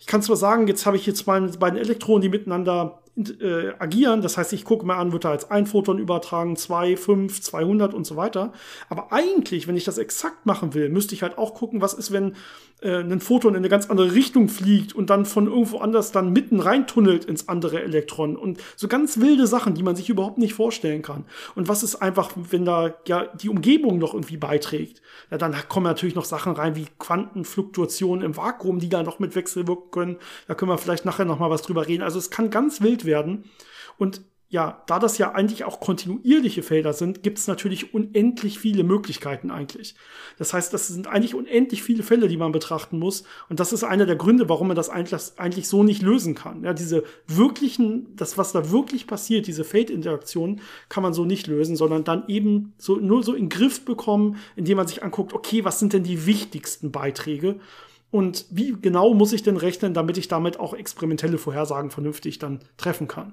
ich kann zwar sagen, jetzt habe ich jetzt meine beiden Elektronen, die miteinander äh, agieren. Das heißt, ich gucke mir an, wird da als ein Photon übertragen, zwei, fünf, 200 und so weiter. Aber eigentlich, wenn ich das exakt machen will, müsste ich halt auch gucken, was ist, wenn äh, ein Photon in eine ganz andere Richtung fliegt und dann von irgendwo anders dann mitten reintunnelt ins andere Elektron und so ganz wilde Sachen, die man sich überhaupt nicht vorstellen kann. Und was ist einfach, wenn da ja die Umgebung noch irgendwie beiträgt? Ja, dann kommen natürlich noch Sachen rein wie Quantenfluktuationen im Vakuum, die da noch mit wechselwirken können. Da können wir vielleicht nachher noch mal was drüber reden. Also es kann ganz wild werden. Und ja, da das ja eigentlich auch kontinuierliche Felder sind, gibt es natürlich unendlich viele Möglichkeiten eigentlich. Das heißt, das sind eigentlich unendlich viele Fälle, die man betrachten muss. Und das ist einer der Gründe, warum man das eigentlich, so nicht lösen kann. Ja, diese wirklichen, das, was da wirklich passiert, diese Fate-Interaktionen, kann man so nicht lösen, sondern dann eben so, nur so in Griff bekommen, indem man sich anguckt, okay, was sind denn die wichtigsten Beiträge? Und wie genau muss ich denn rechnen, damit ich damit auch experimentelle Vorhersagen vernünftig dann treffen kann?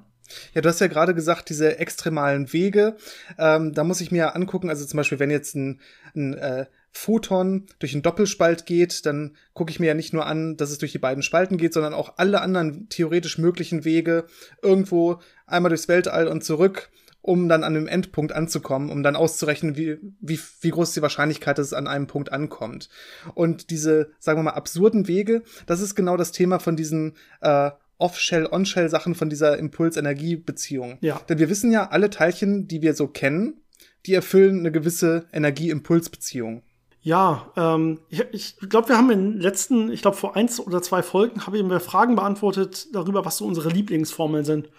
Ja, du hast ja gerade gesagt, diese extremalen Wege. Ähm, da muss ich mir angucken, also zum Beispiel, wenn jetzt ein, ein äh, Photon durch einen Doppelspalt geht, dann gucke ich mir ja nicht nur an, dass es durch die beiden Spalten geht, sondern auch alle anderen theoretisch möglichen Wege irgendwo einmal durchs Weltall und zurück, um dann an dem Endpunkt anzukommen, um dann auszurechnen, wie, wie, wie groß die Wahrscheinlichkeit ist, dass es an einem Punkt ankommt. Und diese, sagen wir mal, absurden Wege, das ist genau das Thema von diesen äh, Off-Shell, On-Shell-Sachen von dieser Impuls-Energie-Beziehung. Ja. Denn wir wissen ja, alle Teilchen, die wir so kennen, die erfüllen eine gewisse Energie-Impuls-Beziehung. Ja, ähm, ich, ich glaube, wir haben in den letzten, ich glaube, vor eins oder zwei Folgen habe ich mir Fragen beantwortet darüber, was so unsere Lieblingsformeln sind.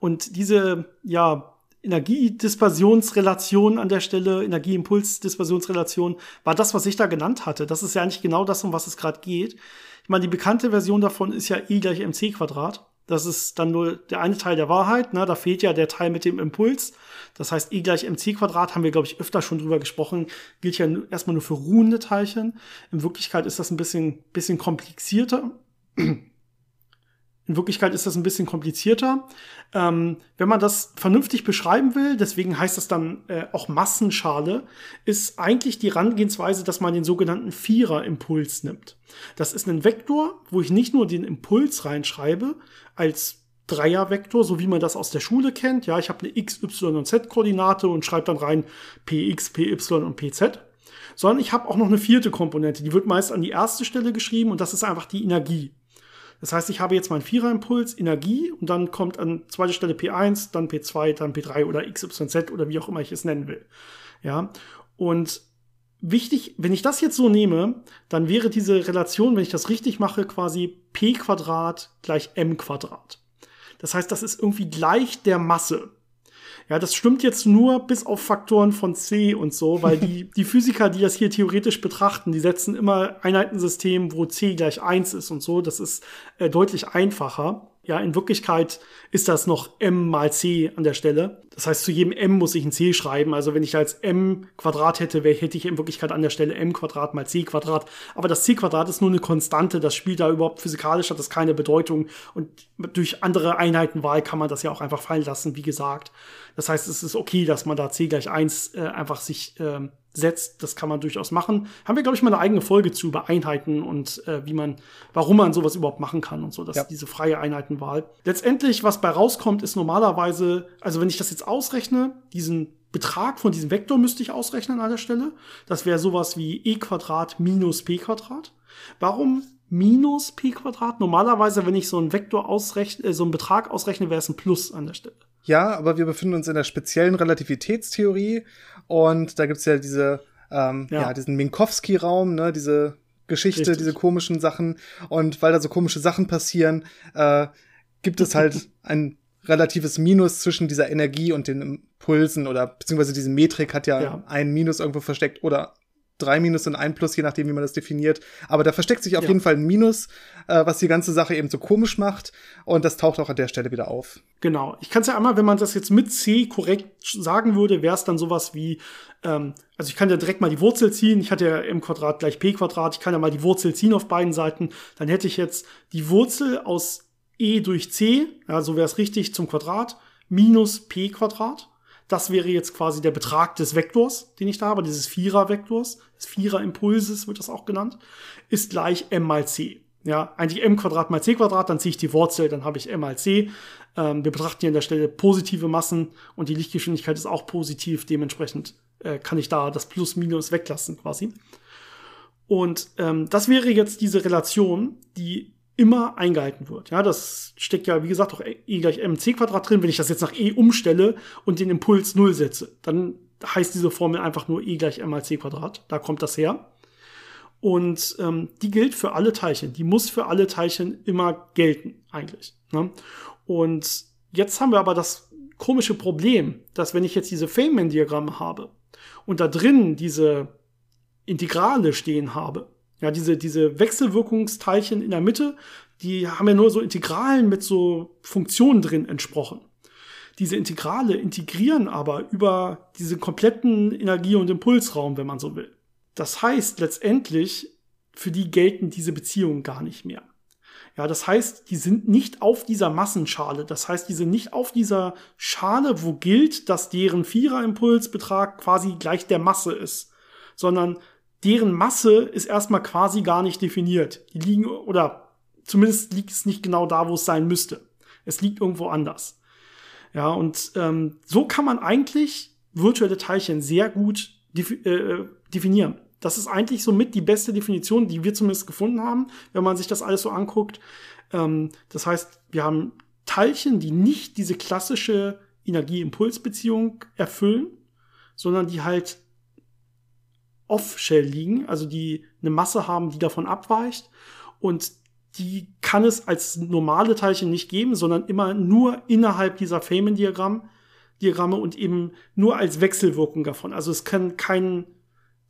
Und diese, ja, Energiedispersionsrelation an der Stelle, Energieimpulsdispersionsrelation, war das, was ich da genannt hatte. Das ist ja eigentlich genau das, um was es gerade geht. Ich meine, die bekannte Version davon ist ja E gleich mc Quadrat. Das ist dann nur der eine Teil der Wahrheit. Ne? Da fehlt ja der Teil mit dem Impuls. Das heißt, E gleich mc Quadrat haben wir, glaube ich, öfter schon drüber gesprochen. Gilt ja erstmal nur für ruhende Teilchen. In Wirklichkeit ist das ein bisschen, bisschen komplizierter. In Wirklichkeit ist das ein bisschen komplizierter. Ähm, wenn man das vernünftig beschreiben will, deswegen heißt das dann äh, auch Massenschale, ist eigentlich die Herangehensweise, dass man den sogenannten Vierer-Impuls nimmt. Das ist ein Vektor, wo ich nicht nur den Impuls reinschreibe als Dreiervektor, so wie man das aus der Schule kennt. Ja, ich habe eine x, y und z Koordinate und schreibe dann rein px, py und pz. Sondern ich habe auch noch eine vierte Komponente, die wird meist an die erste Stelle geschrieben und das ist einfach die Energie. Das heißt, ich habe jetzt meinen Viererimpuls, Energie und dann kommt an zweiter Stelle P1, dann P2, dann P3 oder XYZ oder wie auch immer ich es nennen will. Ja. Und wichtig, wenn ich das jetzt so nehme, dann wäre diese Relation, wenn ich das richtig mache, quasi P Quadrat gleich M Quadrat. Das heißt, das ist irgendwie gleich der Masse. Ja, das stimmt jetzt nur bis auf Faktoren von C und so, weil <laughs> die, die Physiker, die das hier theoretisch betrachten, die setzen immer Einheitensystem, wo C gleich eins ist und so. Das ist äh, deutlich einfacher. Ja, in Wirklichkeit ist das noch m mal c an der Stelle. Das heißt, zu jedem m muss ich ein c schreiben. Also wenn ich als m Quadrat hätte, hätte ich in Wirklichkeit an der Stelle m Quadrat mal c Quadrat. Aber das c Quadrat ist nur eine Konstante. Das spielt da überhaupt physikalisch, hat das keine Bedeutung. Und durch andere Einheitenwahl kann man das ja auch einfach fallen lassen, wie gesagt. Das heißt, es ist okay, dass man da c gleich 1 äh, einfach sich äh, setzt. Das kann man durchaus machen. Haben wir, glaube ich, mal eine eigene Folge zu über Einheiten und äh, wie man, warum man sowas überhaupt machen kann und so, dass ja. diese freie Einheitenwahl. Letztendlich, was bei rauskommt, ist normalerweise, also wenn ich das jetzt ausrechne, diesen Betrag von diesem Vektor müsste ich ausrechnen an der Stelle. Das wäre sowas wie e Quadrat minus p Quadrat. Warum minus p Quadrat? Normalerweise, wenn ich so einen Vektor ausrechne, äh, so einen Betrag ausrechne, wäre es ein Plus an der Stelle. Ja, aber wir befinden uns in der speziellen Relativitätstheorie und da gibt's ja diese, ähm, ja. ja diesen Minkowski-Raum, ne, diese Geschichte, Richtig. diese komischen Sachen. Und weil da so komische Sachen passieren, äh, gibt es halt <laughs> ein relatives Minus zwischen dieser Energie und den Impulsen oder beziehungsweise diese Metrik hat ja, ja. ein Minus irgendwo versteckt oder drei Minus und ein Plus, je nachdem, wie man das definiert. Aber da versteckt sich auf ja. jeden Fall ein Minus, äh, was die ganze Sache eben so komisch macht. Und das taucht auch an der Stelle wieder auf. Genau. Ich kann es ja einmal, wenn man das jetzt mit C korrekt sagen würde, wäre es dann sowas wie, ähm, also ich kann ja direkt mal die Wurzel ziehen. Ich hatte ja m Quadrat gleich p Quadrat. Ich kann ja mal die Wurzel ziehen auf beiden Seiten. Dann hätte ich jetzt die Wurzel aus e durch c, ja, so wäre es richtig, zum Quadrat, minus p Quadrat. Das wäre jetzt quasi der Betrag des Vektors, den ich da habe, dieses Vierer-Vektors, des Vierer-Impulses wird das auch genannt, ist gleich m mal c. Ja, eigentlich m Quadrat mal c Quadrat, dann ziehe ich die Wurzel, dann habe ich m mal c. Ähm, wir betrachten hier an der Stelle positive Massen und die Lichtgeschwindigkeit ist auch positiv, dementsprechend äh, kann ich da das Plus-Minus weglassen quasi. Und ähm, das wäre jetzt diese Relation, die immer eingehalten wird. Ja, das steckt ja, wie gesagt, auch e gleich mc Quadrat drin. Wenn ich das jetzt nach e umstelle und den Impuls 0 setze, dann heißt diese Formel einfach nur e gleich m mal c Quadrat. Da kommt das her. Und ähm, die gilt für alle Teilchen. Die muss für alle Teilchen immer gelten, eigentlich. Ne? Und jetzt haben wir aber das komische Problem, dass wenn ich jetzt diese Feynman-Diagramme habe und da drin diese Integrale stehen habe, ja, diese, diese Wechselwirkungsteilchen in der Mitte, die haben ja nur so Integralen mit so Funktionen drin entsprochen. Diese Integrale integrieren aber über diesen kompletten Energie- und Impulsraum, wenn man so will. Das heißt letztendlich, für die gelten diese Beziehungen gar nicht mehr. Ja, das heißt, die sind nicht auf dieser Massenschale. Das heißt, die sind nicht auf dieser Schale, wo gilt, dass deren Viererimpulsbetrag quasi gleich der Masse ist, sondern deren Masse ist erstmal quasi gar nicht definiert. Die liegen, oder zumindest liegt es nicht genau da, wo es sein müsste. Es liegt irgendwo anders. Ja, und ähm, so kann man eigentlich virtuelle Teilchen sehr gut äh, definieren. Das ist eigentlich somit die beste Definition, die wir zumindest gefunden haben, wenn man sich das alles so anguckt. Ähm, das heißt, wir haben Teilchen, die nicht diese klassische Energie-Impuls-Beziehung erfüllen, sondern die halt Off-Shell liegen, also die eine Masse haben, die davon abweicht. Und die kann es als normale Teilchen nicht geben, sondern immer nur innerhalb dieser Feynman-Diagramm, Diagramme und eben nur als Wechselwirkung davon. Also es kann kein,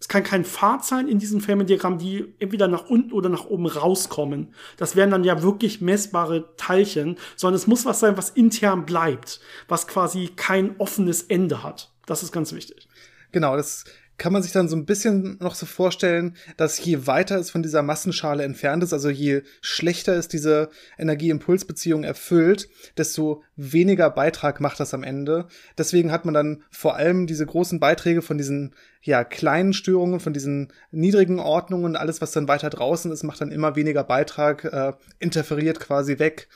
es kann kein Pfad sein in diesen Feynman-Diagrammen, die entweder nach unten oder nach oben rauskommen. Das wären dann ja wirklich messbare Teilchen, sondern es muss was sein, was intern bleibt, was quasi kein offenes Ende hat. Das ist ganz wichtig. Genau, das kann man sich dann so ein bisschen noch so vorstellen, dass je weiter es von dieser Massenschale entfernt ist, also je schlechter es diese Energie-Impuls-Beziehung erfüllt, desto weniger Beitrag macht das am Ende. Deswegen hat man dann vor allem diese großen Beiträge von diesen ja kleinen Störungen, von diesen niedrigen Ordnungen, alles was dann weiter draußen ist, macht dann immer weniger Beitrag, äh, interferiert quasi weg.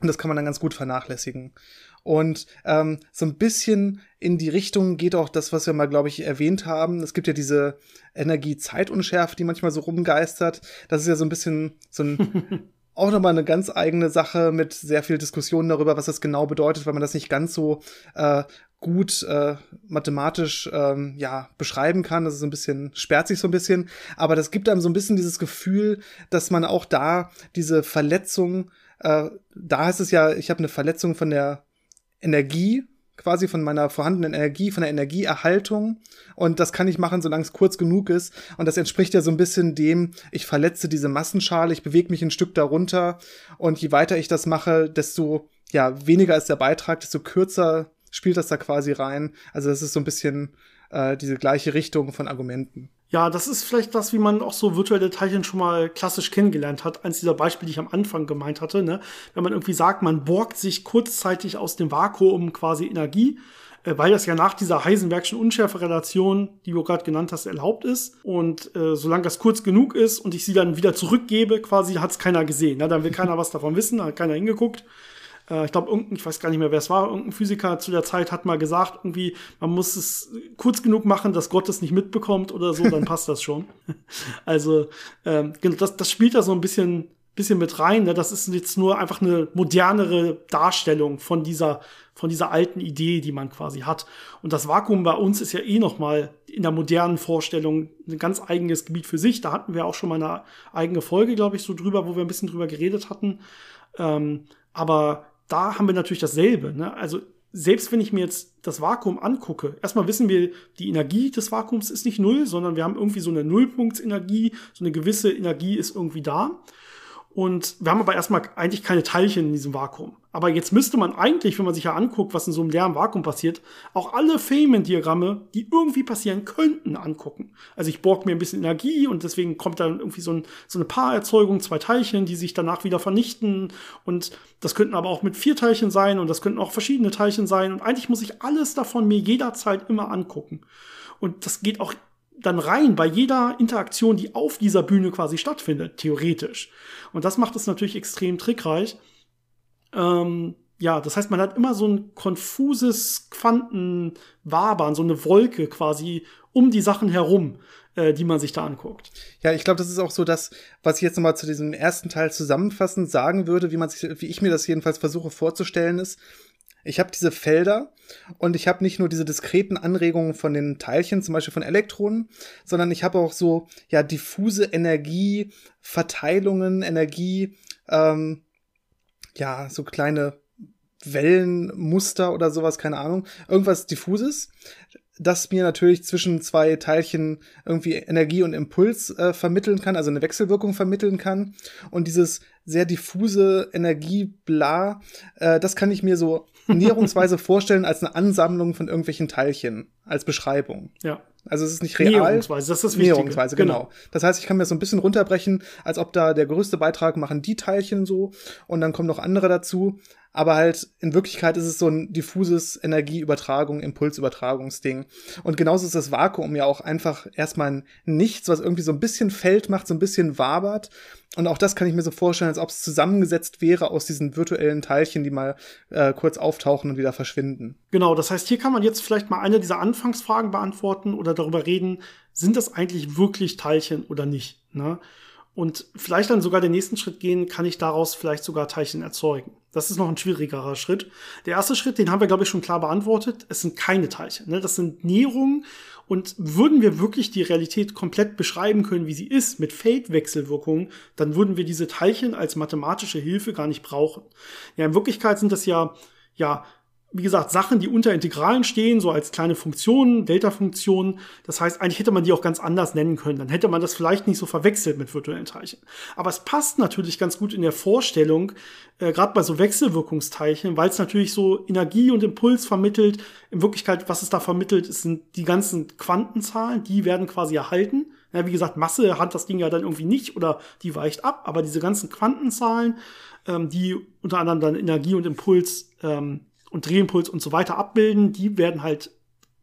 Und das kann man dann ganz gut vernachlässigen. Und ähm, so ein bisschen in die Richtung geht auch das, was wir mal, glaube ich, erwähnt haben. Es gibt ja diese Energie-Zeitunschärfe, die manchmal so rumgeistert. Das ist ja so ein bisschen so ein <laughs> auch nochmal eine ganz eigene Sache mit sehr viel Diskussion darüber, was das genau bedeutet, weil man das nicht ganz so äh, gut äh, mathematisch ähm, ja beschreiben kann. Das ist so ein bisschen sperrt sich so ein bisschen, aber das gibt einem so ein bisschen dieses Gefühl, dass man auch da diese Verletzung, äh, da heißt es ja, ich habe eine Verletzung von der Energie quasi von meiner vorhandenen Energie, von der Energieerhaltung. Und das kann ich machen, solange es kurz genug ist. Und das entspricht ja so ein bisschen dem, ich verletze diese Massenschale, ich bewege mich ein Stück darunter. Und je weiter ich das mache, desto ja, weniger ist der Beitrag, desto kürzer spielt das da quasi rein. Also das ist so ein bisschen äh, diese gleiche Richtung von Argumenten. Ja, das ist vielleicht das, wie man auch so virtuelle Teilchen schon mal klassisch kennengelernt hat. Eins dieser Beispiele, die ich am Anfang gemeint hatte, ne? Wenn man irgendwie sagt, man borgt sich kurzzeitig aus dem Vakuum quasi Energie, äh, weil das ja nach dieser Heisenbergschen Unschärferelation, die du gerade genannt hast, erlaubt ist. Und äh, solange das kurz genug ist und ich sie dann wieder zurückgebe, quasi hat es keiner gesehen. Ne? Dann will keiner was davon wissen, hat keiner hingeguckt. Äh, ich glaube, irgendein, ich weiß gar nicht mehr, wer es war, irgendein Physiker zu der Zeit hat mal gesagt, irgendwie, man muss es kurz genug machen, dass Gott es nicht mitbekommt oder so, dann passt das schon. <laughs> also, ähm, genau, das, das spielt da so ein bisschen, bisschen mit rein. Ne? Das ist jetzt nur einfach eine modernere Darstellung von dieser, von dieser alten Idee, die man quasi hat. Und das Vakuum bei uns ist ja eh noch mal in der modernen Vorstellung ein ganz eigenes Gebiet für sich. Da hatten wir auch schon mal eine eigene Folge, glaube ich, so drüber, wo wir ein bisschen drüber geredet hatten. Ähm, aber da haben wir natürlich dasselbe. Ne? Also selbst wenn ich mir jetzt das Vakuum angucke, erstmal wissen wir, die Energie des Vakuums ist nicht null, sondern wir haben irgendwie so eine Nullpunktsenergie, so eine gewisse Energie ist irgendwie da. Und wir haben aber erstmal eigentlich keine Teilchen in diesem Vakuum. Aber jetzt müsste man eigentlich, wenn man sich ja anguckt, was in so einem leeren Vakuum passiert, auch alle Feynman-Diagramme, die irgendwie passieren könnten, angucken. Also ich borg mir ein bisschen Energie und deswegen kommt dann irgendwie so, ein, so eine Paarerzeugung, zwei Teilchen, die sich danach wieder vernichten. Und das könnten aber auch mit vier Teilchen sein und das könnten auch verschiedene Teilchen sein. Und eigentlich muss ich alles davon mir jederzeit immer angucken. Und das geht auch dann rein bei jeder Interaktion, die auf dieser Bühne quasi stattfindet, theoretisch. Und das macht es natürlich extrem trickreich. Ähm, ja, das heißt, man hat immer so ein konfuses Quantenwabern, so eine Wolke quasi um die Sachen herum, äh, die man sich da anguckt. Ja, ich glaube, das ist auch so das, was ich jetzt nochmal zu diesem ersten Teil zusammenfassend sagen würde, wie man sich, wie ich mir das jedenfalls versuche vorzustellen, ist, ich habe diese Felder und ich habe nicht nur diese diskreten Anregungen von den Teilchen, zum Beispiel von Elektronen, sondern ich habe auch so ja diffuse Energieverteilungen, Energie, ähm, ja so kleine Wellenmuster oder sowas, keine Ahnung, irgendwas diffuses, das mir natürlich zwischen zwei Teilchen irgendwie Energie und Impuls äh, vermitteln kann, also eine Wechselwirkung vermitteln kann. Und dieses sehr diffuse Energiebla, äh, das kann ich mir so näherungsweise <laughs> vorstellen als eine Ansammlung von irgendwelchen Teilchen, als Beschreibung. Ja. Also es ist nicht real. Näherungsweise, das ist das Wichtige. Näherungsweise, genau. genau. Das heißt, ich kann mir so ein bisschen runterbrechen, als ob da der größte Beitrag machen die Teilchen so und dann kommen noch andere dazu. Aber halt in Wirklichkeit ist es so ein diffuses Energieübertragung, Impulsübertragungsding. Und genauso ist das Vakuum ja auch einfach erstmal ein Nichts, was irgendwie so ein bisschen Feld macht, so ein bisschen wabert. Und auch das kann ich mir so vorstellen, als ob es zusammengesetzt wäre aus diesen virtuellen Teilchen, die mal äh, kurz auftauchen und wieder verschwinden. Genau, das heißt, hier kann man jetzt vielleicht mal eine dieser Anfangsfragen beantworten oder darüber reden, sind das eigentlich wirklich Teilchen oder nicht? Ne? Und vielleicht dann sogar den nächsten Schritt gehen, kann ich daraus vielleicht sogar Teilchen erzeugen. Das ist noch ein schwierigerer Schritt. Der erste Schritt, den haben wir, glaube ich, schon klar beantwortet. Es sind keine Teilchen. Ne? Das sind Näherungen. Und würden wir wirklich die Realität komplett beschreiben können, wie sie ist, mit Feldwechselwirkungen, dann würden wir diese Teilchen als mathematische Hilfe gar nicht brauchen. Ja, in Wirklichkeit sind das ja, ja, wie gesagt, Sachen, die unter Integralen stehen, so als kleine Funktionen, Delta-Funktionen. Das heißt, eigentlich hätte man die auch ganz anders nennen können. Dann hätte man das vielleicht nicht so verwechselt mit virtuellen Teilchen. Aber es passt natürlich ganz gut in der Vorstellung, äh, gerade bei so Wechselwirkungsteilchen, weil es natürlich so Energie und Impuls vermittelt. In Wirklichkeit, was es da vermittelt, sind die ganzen Quantenzahlen, die werden quasi erhalten. Ja, wie gesagt, Masse hat das Ding ja dann irgendwie nicht oder die weicht ab, aber diese ganzen Quantenzahlen, ähm, die unter anderem dann Energie und Impuls ähm, und Drehimpuls und so weiter abbilden, die werden halt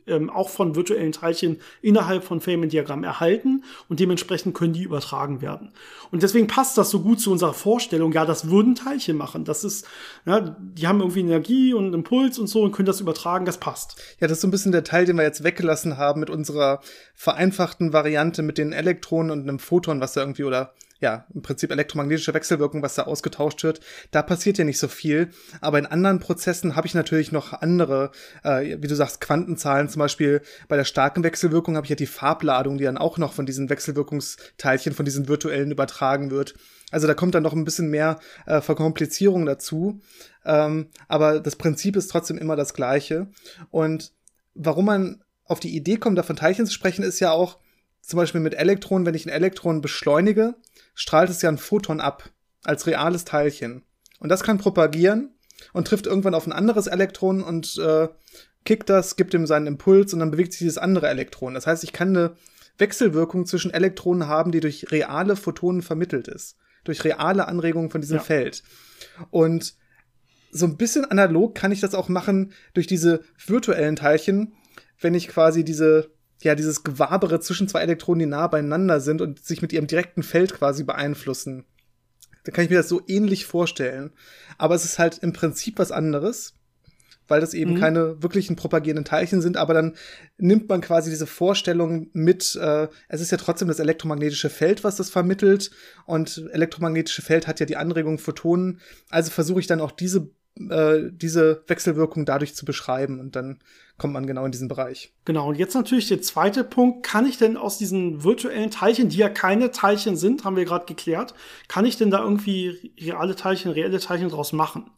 ähm, auch von virtuellen Teilchen innerhalb von Feynman-Diagrammen erhalten und dementsprechend können die übertragen werden. Und deswegen passt das so gut zu unserer Vorstellung, ja, das würden Teilchen machen. Das ist, ja, die haben irgendwie Energie und Impuls und so und können das übertragen, das passt. Ja, das ist so ein bisschen der Teil, den wir jetzt weggelassen haben mit unserer vereinfachten Variante mit den Elektronen und einem Photon, was da irgendwie oder ja, im Prinzip elektromagnetische Wechselwirkung, was da ausgetauscht wird. Da passiert ja nicht so viel. Aber in anderen Prozessen habe ich natürlich noch andere, äh, wie du sagst, Quantenzahlen. Zum Beispiel bei der starken Wechselwirkung habe ich ja die Farbladung, die dann auch noch von diesen Wechselwirkungsteilchen, von diesen virtuellen übertragen wird. Also da kommt dann noch ein bisschen mehr äh, Verkomplizierung dazu. Ähm, aber das Prinzip ist trotzdem immer das gleiche. Und warum man auf die Idee kommt, da von Teilchen zu sprechen, ist ja auch zum Beispiel mit Elektronen, wenn ich ein Elektron beschleunige, strahlt es ja ein Photon ab als reales Teilchen. Und das kann propagieren und trifft irgendwann auf ein anderes Elektron und äh, kickt das, gibt ihm seinen Impuls und dann bewegt sich dieses andere Elektron. Das heißt, ich kann eine Wechselwirkung zwischen Elektronen haben, die durch reale Photonen vermittelt ist. Durch reale Anregungen von diesem ja. Feld. Und so ein bisschen analog kann ich das auch machen durch diese virtuellen Teilchen, wenn ich quasi diese, ja, dieses Gewabere zwischen zwei Elektronen, die nah beieinander sind und sich mit ihrem direkten Feld quasi beeinflussen. Da kann ich mir das so ähnlich vorstellen. Aber es ist halt im Prinzip was anderes weil das eben mhm. keine wirklichen propagierenden Teilchen sind, aber dann nimmt man quasi diese Vorstellung mit, äh, es ist ja trotzdem das elektromagnetische Feld, was das vermittelt und elektromagnetische Feld hat ja die Anregung Photonen, also versuche ich dann auch diese äh, diese Wechselwirkung dadurch zu beschreiben und dann kommt man genau in diesen Bereich. Genau, und jetzt natürlich der zweite Punkt, kann ich denn aus diesen virtuellen Teilchen, die ja keine Teilchen sind, haben wir gerade geklärt, kann ich denn da irgendwie reale Teilchen, reelle Teilchen draus machen?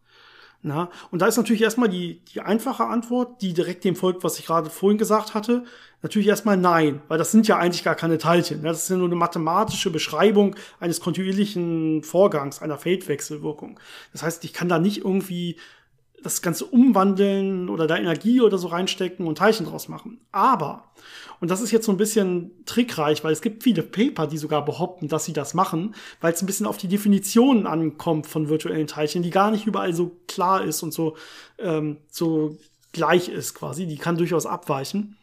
Na, und da ist natürlich erstmal die, die einfache Antwort, die direkt dem folgt, was ich gerade vorhin gesagt hatte. Natürlich erstmal nein, weil das sind ja eigentlich gar keine Teilchen. Ne? Das ist ja nur eine mathematische Beschreibung eines kontinuierlichen Vorgangs, einer Feldwechselwirkung. Das heißt, ich kann da nicht irgendwie das Ganze umwandeln oder da Energie oder so reinstecken und Teilchen draus machen. Aber, und das ist jetzt so ein bisschen trickreich, weil es gibt viele Paper, die sogar behaupten, dass sie das machen, weil es ein bisschen auf die Definitionen ankommt von virtuellen Teilchen, die gar nicht überall so klar ist und so, ähm, so gleich ist quasi. Die kann durchaus abweichen.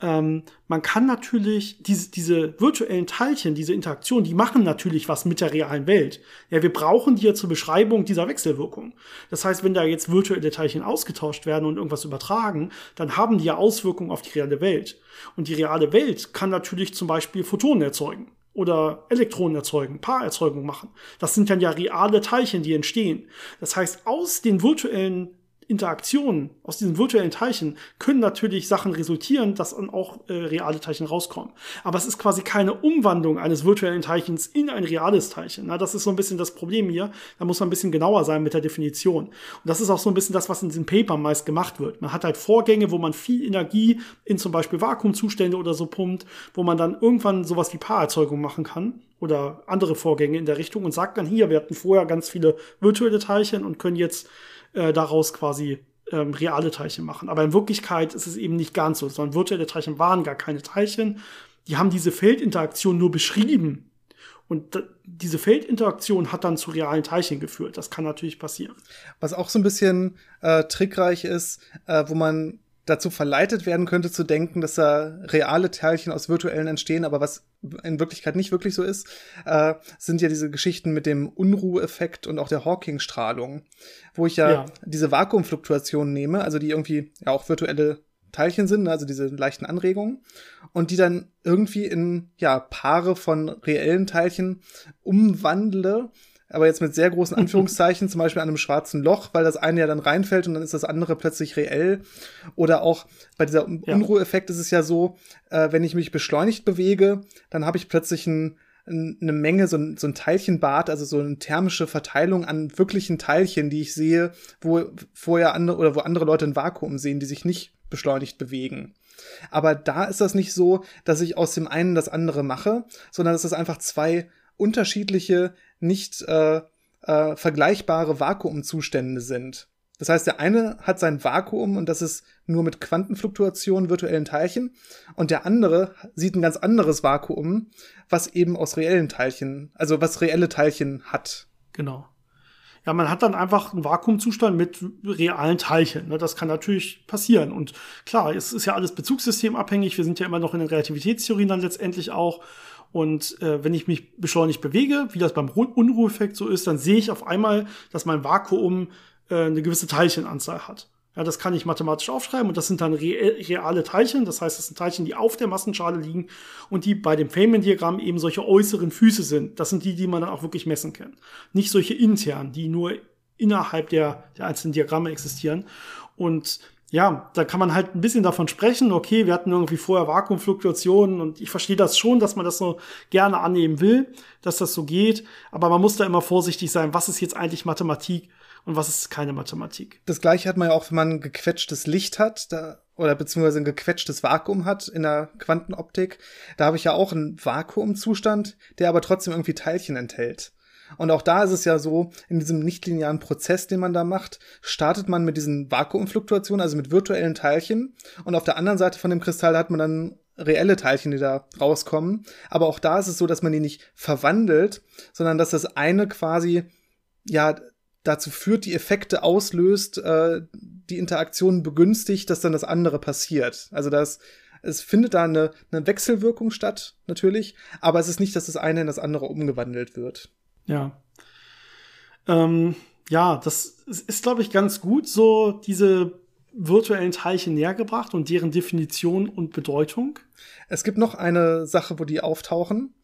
Ähm, man kann natürlich diese, diese virtuellen Teilchen, diese Interaktion, die machen natürlich was mit der realen Welt. Ja, wir brauchen die ja zur Beschreibung dieser Wechselwirkung. Das heißt, wenn da jetzt virtuelle Teilchen ausgetauscht werden und irgendwas übertragen, dann haben die ja Auswirkungen auf die reale Welt. Und die reale Welt kann natürlich zum Beispiel Photonen erzeugen oder Elektronen erzeugen, Paarerzeugung machen. Das sind dann ja reale Teilchen, die entstehen. Das heißt, aus den virtuellen Interaktionen aus diesen virtuellen Teilchen können natürlich Sachen resultieren, dass dann auch äh, reale Teilchen rauskommen. Aber es ist quasi keine Umwandlung eines virtuellen Teilchens in ein reales Teilchen. Na, das ist so ein bisschen das Problem hier. Da muss man ein bisschen genauer sein mit der Definition. Und das ist auch so ein bisschen das, was in diesen Papern meist gemacht wird. Man hat halt Vorgänge, wo man viel Energie in zum Beispiel Vakuumzustände oder so pumpt, wo man dann irgendwann sowas wie Paarerzeugung machen kann oder andere Vorgänge in der Richtung und sagt dann hier, wir hatten vorher ganz viele virtuelle Teilchen und können jetzt äh, daraus quasi ähm, reale Teilchen machen. Aber in Wirklichkeit ist es eben nicht ganz so, sondern virtuelle Teilchen waren gar keine Teilchen. Die haben diese Feldinteraktion nur beschrieben. Und diese Feldinteraktion hat dann zu realen Teilchen geführt. Das kann natürlich passieren. Was auch so ein bisschen äh, trickreich ist, äh, wo man dazu verleitet werden könnte zu denken, dass da reale Teilchen aus virtuellen entstehen, aber was in Wirklichkeit nicht wirklich so ist, äh, sind ja diese Geschichten mit dem Unruheffekt und auch der Hawking-Strahlung, wo ich ja, ja, diese Vakuumfluktuationen nehme, also die irgendwie ja auch virtuelle Teilchen sind, also diese leichten Anregungen, und die dann irgendwie in ja Paare von reellen Teilchen umwandle aber jetzt mit sehr großen <laughs> Anführungszeichen, zum Beispiel an einem schwarzen Loch, weil das eine ja dann reinfällt und dann ist das andere plötzlich reell. Oder auch bei dieser ja. Unruheeffekt ist es ja so, äh, wenn ich mich beschleunigt bewege, dann habe ich plötzlich ein, eine Menge, so ein, so ein Teilchenbad, also so eine thermische Verteilung an wirklichen Teilchen, die ich sehe, wo vorher andere oder wo andere Leute ein Vakuum sehen, die sich nicht beschleunigt bewegen. Aber da ist das nicht so, dass ich aus dem einen das andere mache, sondern dass es einfach zwei unterschiedliche, nicht äh, äh, vergleichbare Vakuumzustände sind. Das heißt, der eine hat sein Vakuum und das ist nur mit Quantenfluktuationen, virtuellen Teilchen. Und der andere sieht ein ganz anderes Vakuum, was eben aus reellen Teilchen, also was reelle Teilchen hat. Genau. Ja, man hat dann einfach einen Vakuumzustand mit realen Teilchen. Ne? Das kann natürlich passieren. Und klar, es ist ja alles bezugssystemabhängig. Wir sind ja immer noch in den Relativitätstheorien dann letztendlich auch. Und äh, wenn ich mich beschleunigt bewege, wie das beim Unruheffekt so ist, dann sehe ich auf einmal, dass mein Vakuum äh, eine gewisse Teilchenanzahl hat. Ja, das kann ich mathematisch aufschreiben und das sind dann re reale Teilchen. Das heißt, das sind Teilchen, die auf der Massenschale liegen und die bei dem Feynman-Diagramm eben solche äußeren Füße sind. Das sind die, die man dann auch wirklich messen kann. Nicht solche internen, die nur innerhalb der, der einzelnen Diagramme existieren. Und ja, da kann man halt ein bisschen davon sprechen, okay, wir hatten irgendwie vorher Vakuumfluktuationen und ich verstehe das schon, dass man das so gerne annehmen will, dass das so geht, aber man muss da immer vorsichtig sein, was ist jetzt eigentlich Mathematik und was ist keine Mathematik. Das gleiche hat man ja auch, wenn man gequetschtes Licht hat, da, oder beziehungsweise ein gequetschtes Vakuum hat in der Quantenoptik. Da habe ich ja auch einen Vakuumzustand, der aber trotzdem irgendwie Teilchen enthält. Und auch da ist es ja so, in diesem nichtlinearen Prozess, den man da macht, startet man mit diesen Vakuumfluktuationen, also mit virtuellen Teilchen. Und auf der anderen Seite von dem Kristall hat man dann reelle Teilchen, die da rauskommen. Aber auch da ist es so, dass man die nicht verwandelt, sondern dass das eine quasi, ja, dazu führt, die Effekte auslöst, äh, die Interaktion begünstigt, dass dann das andere passiert. Also das, es findet da eine, eine Wechselwirkung statt, natürlich, aber es ist nicht, dass das eine in das andere umgewandelt wird. Ja. Ähm, ja, das ist, glaube ich, ganz gut, so diese virtuellen Teilchen nähergebracht und deren Definition und Bedeutung. Es gibt noch eine Sache, wo die auftauchen,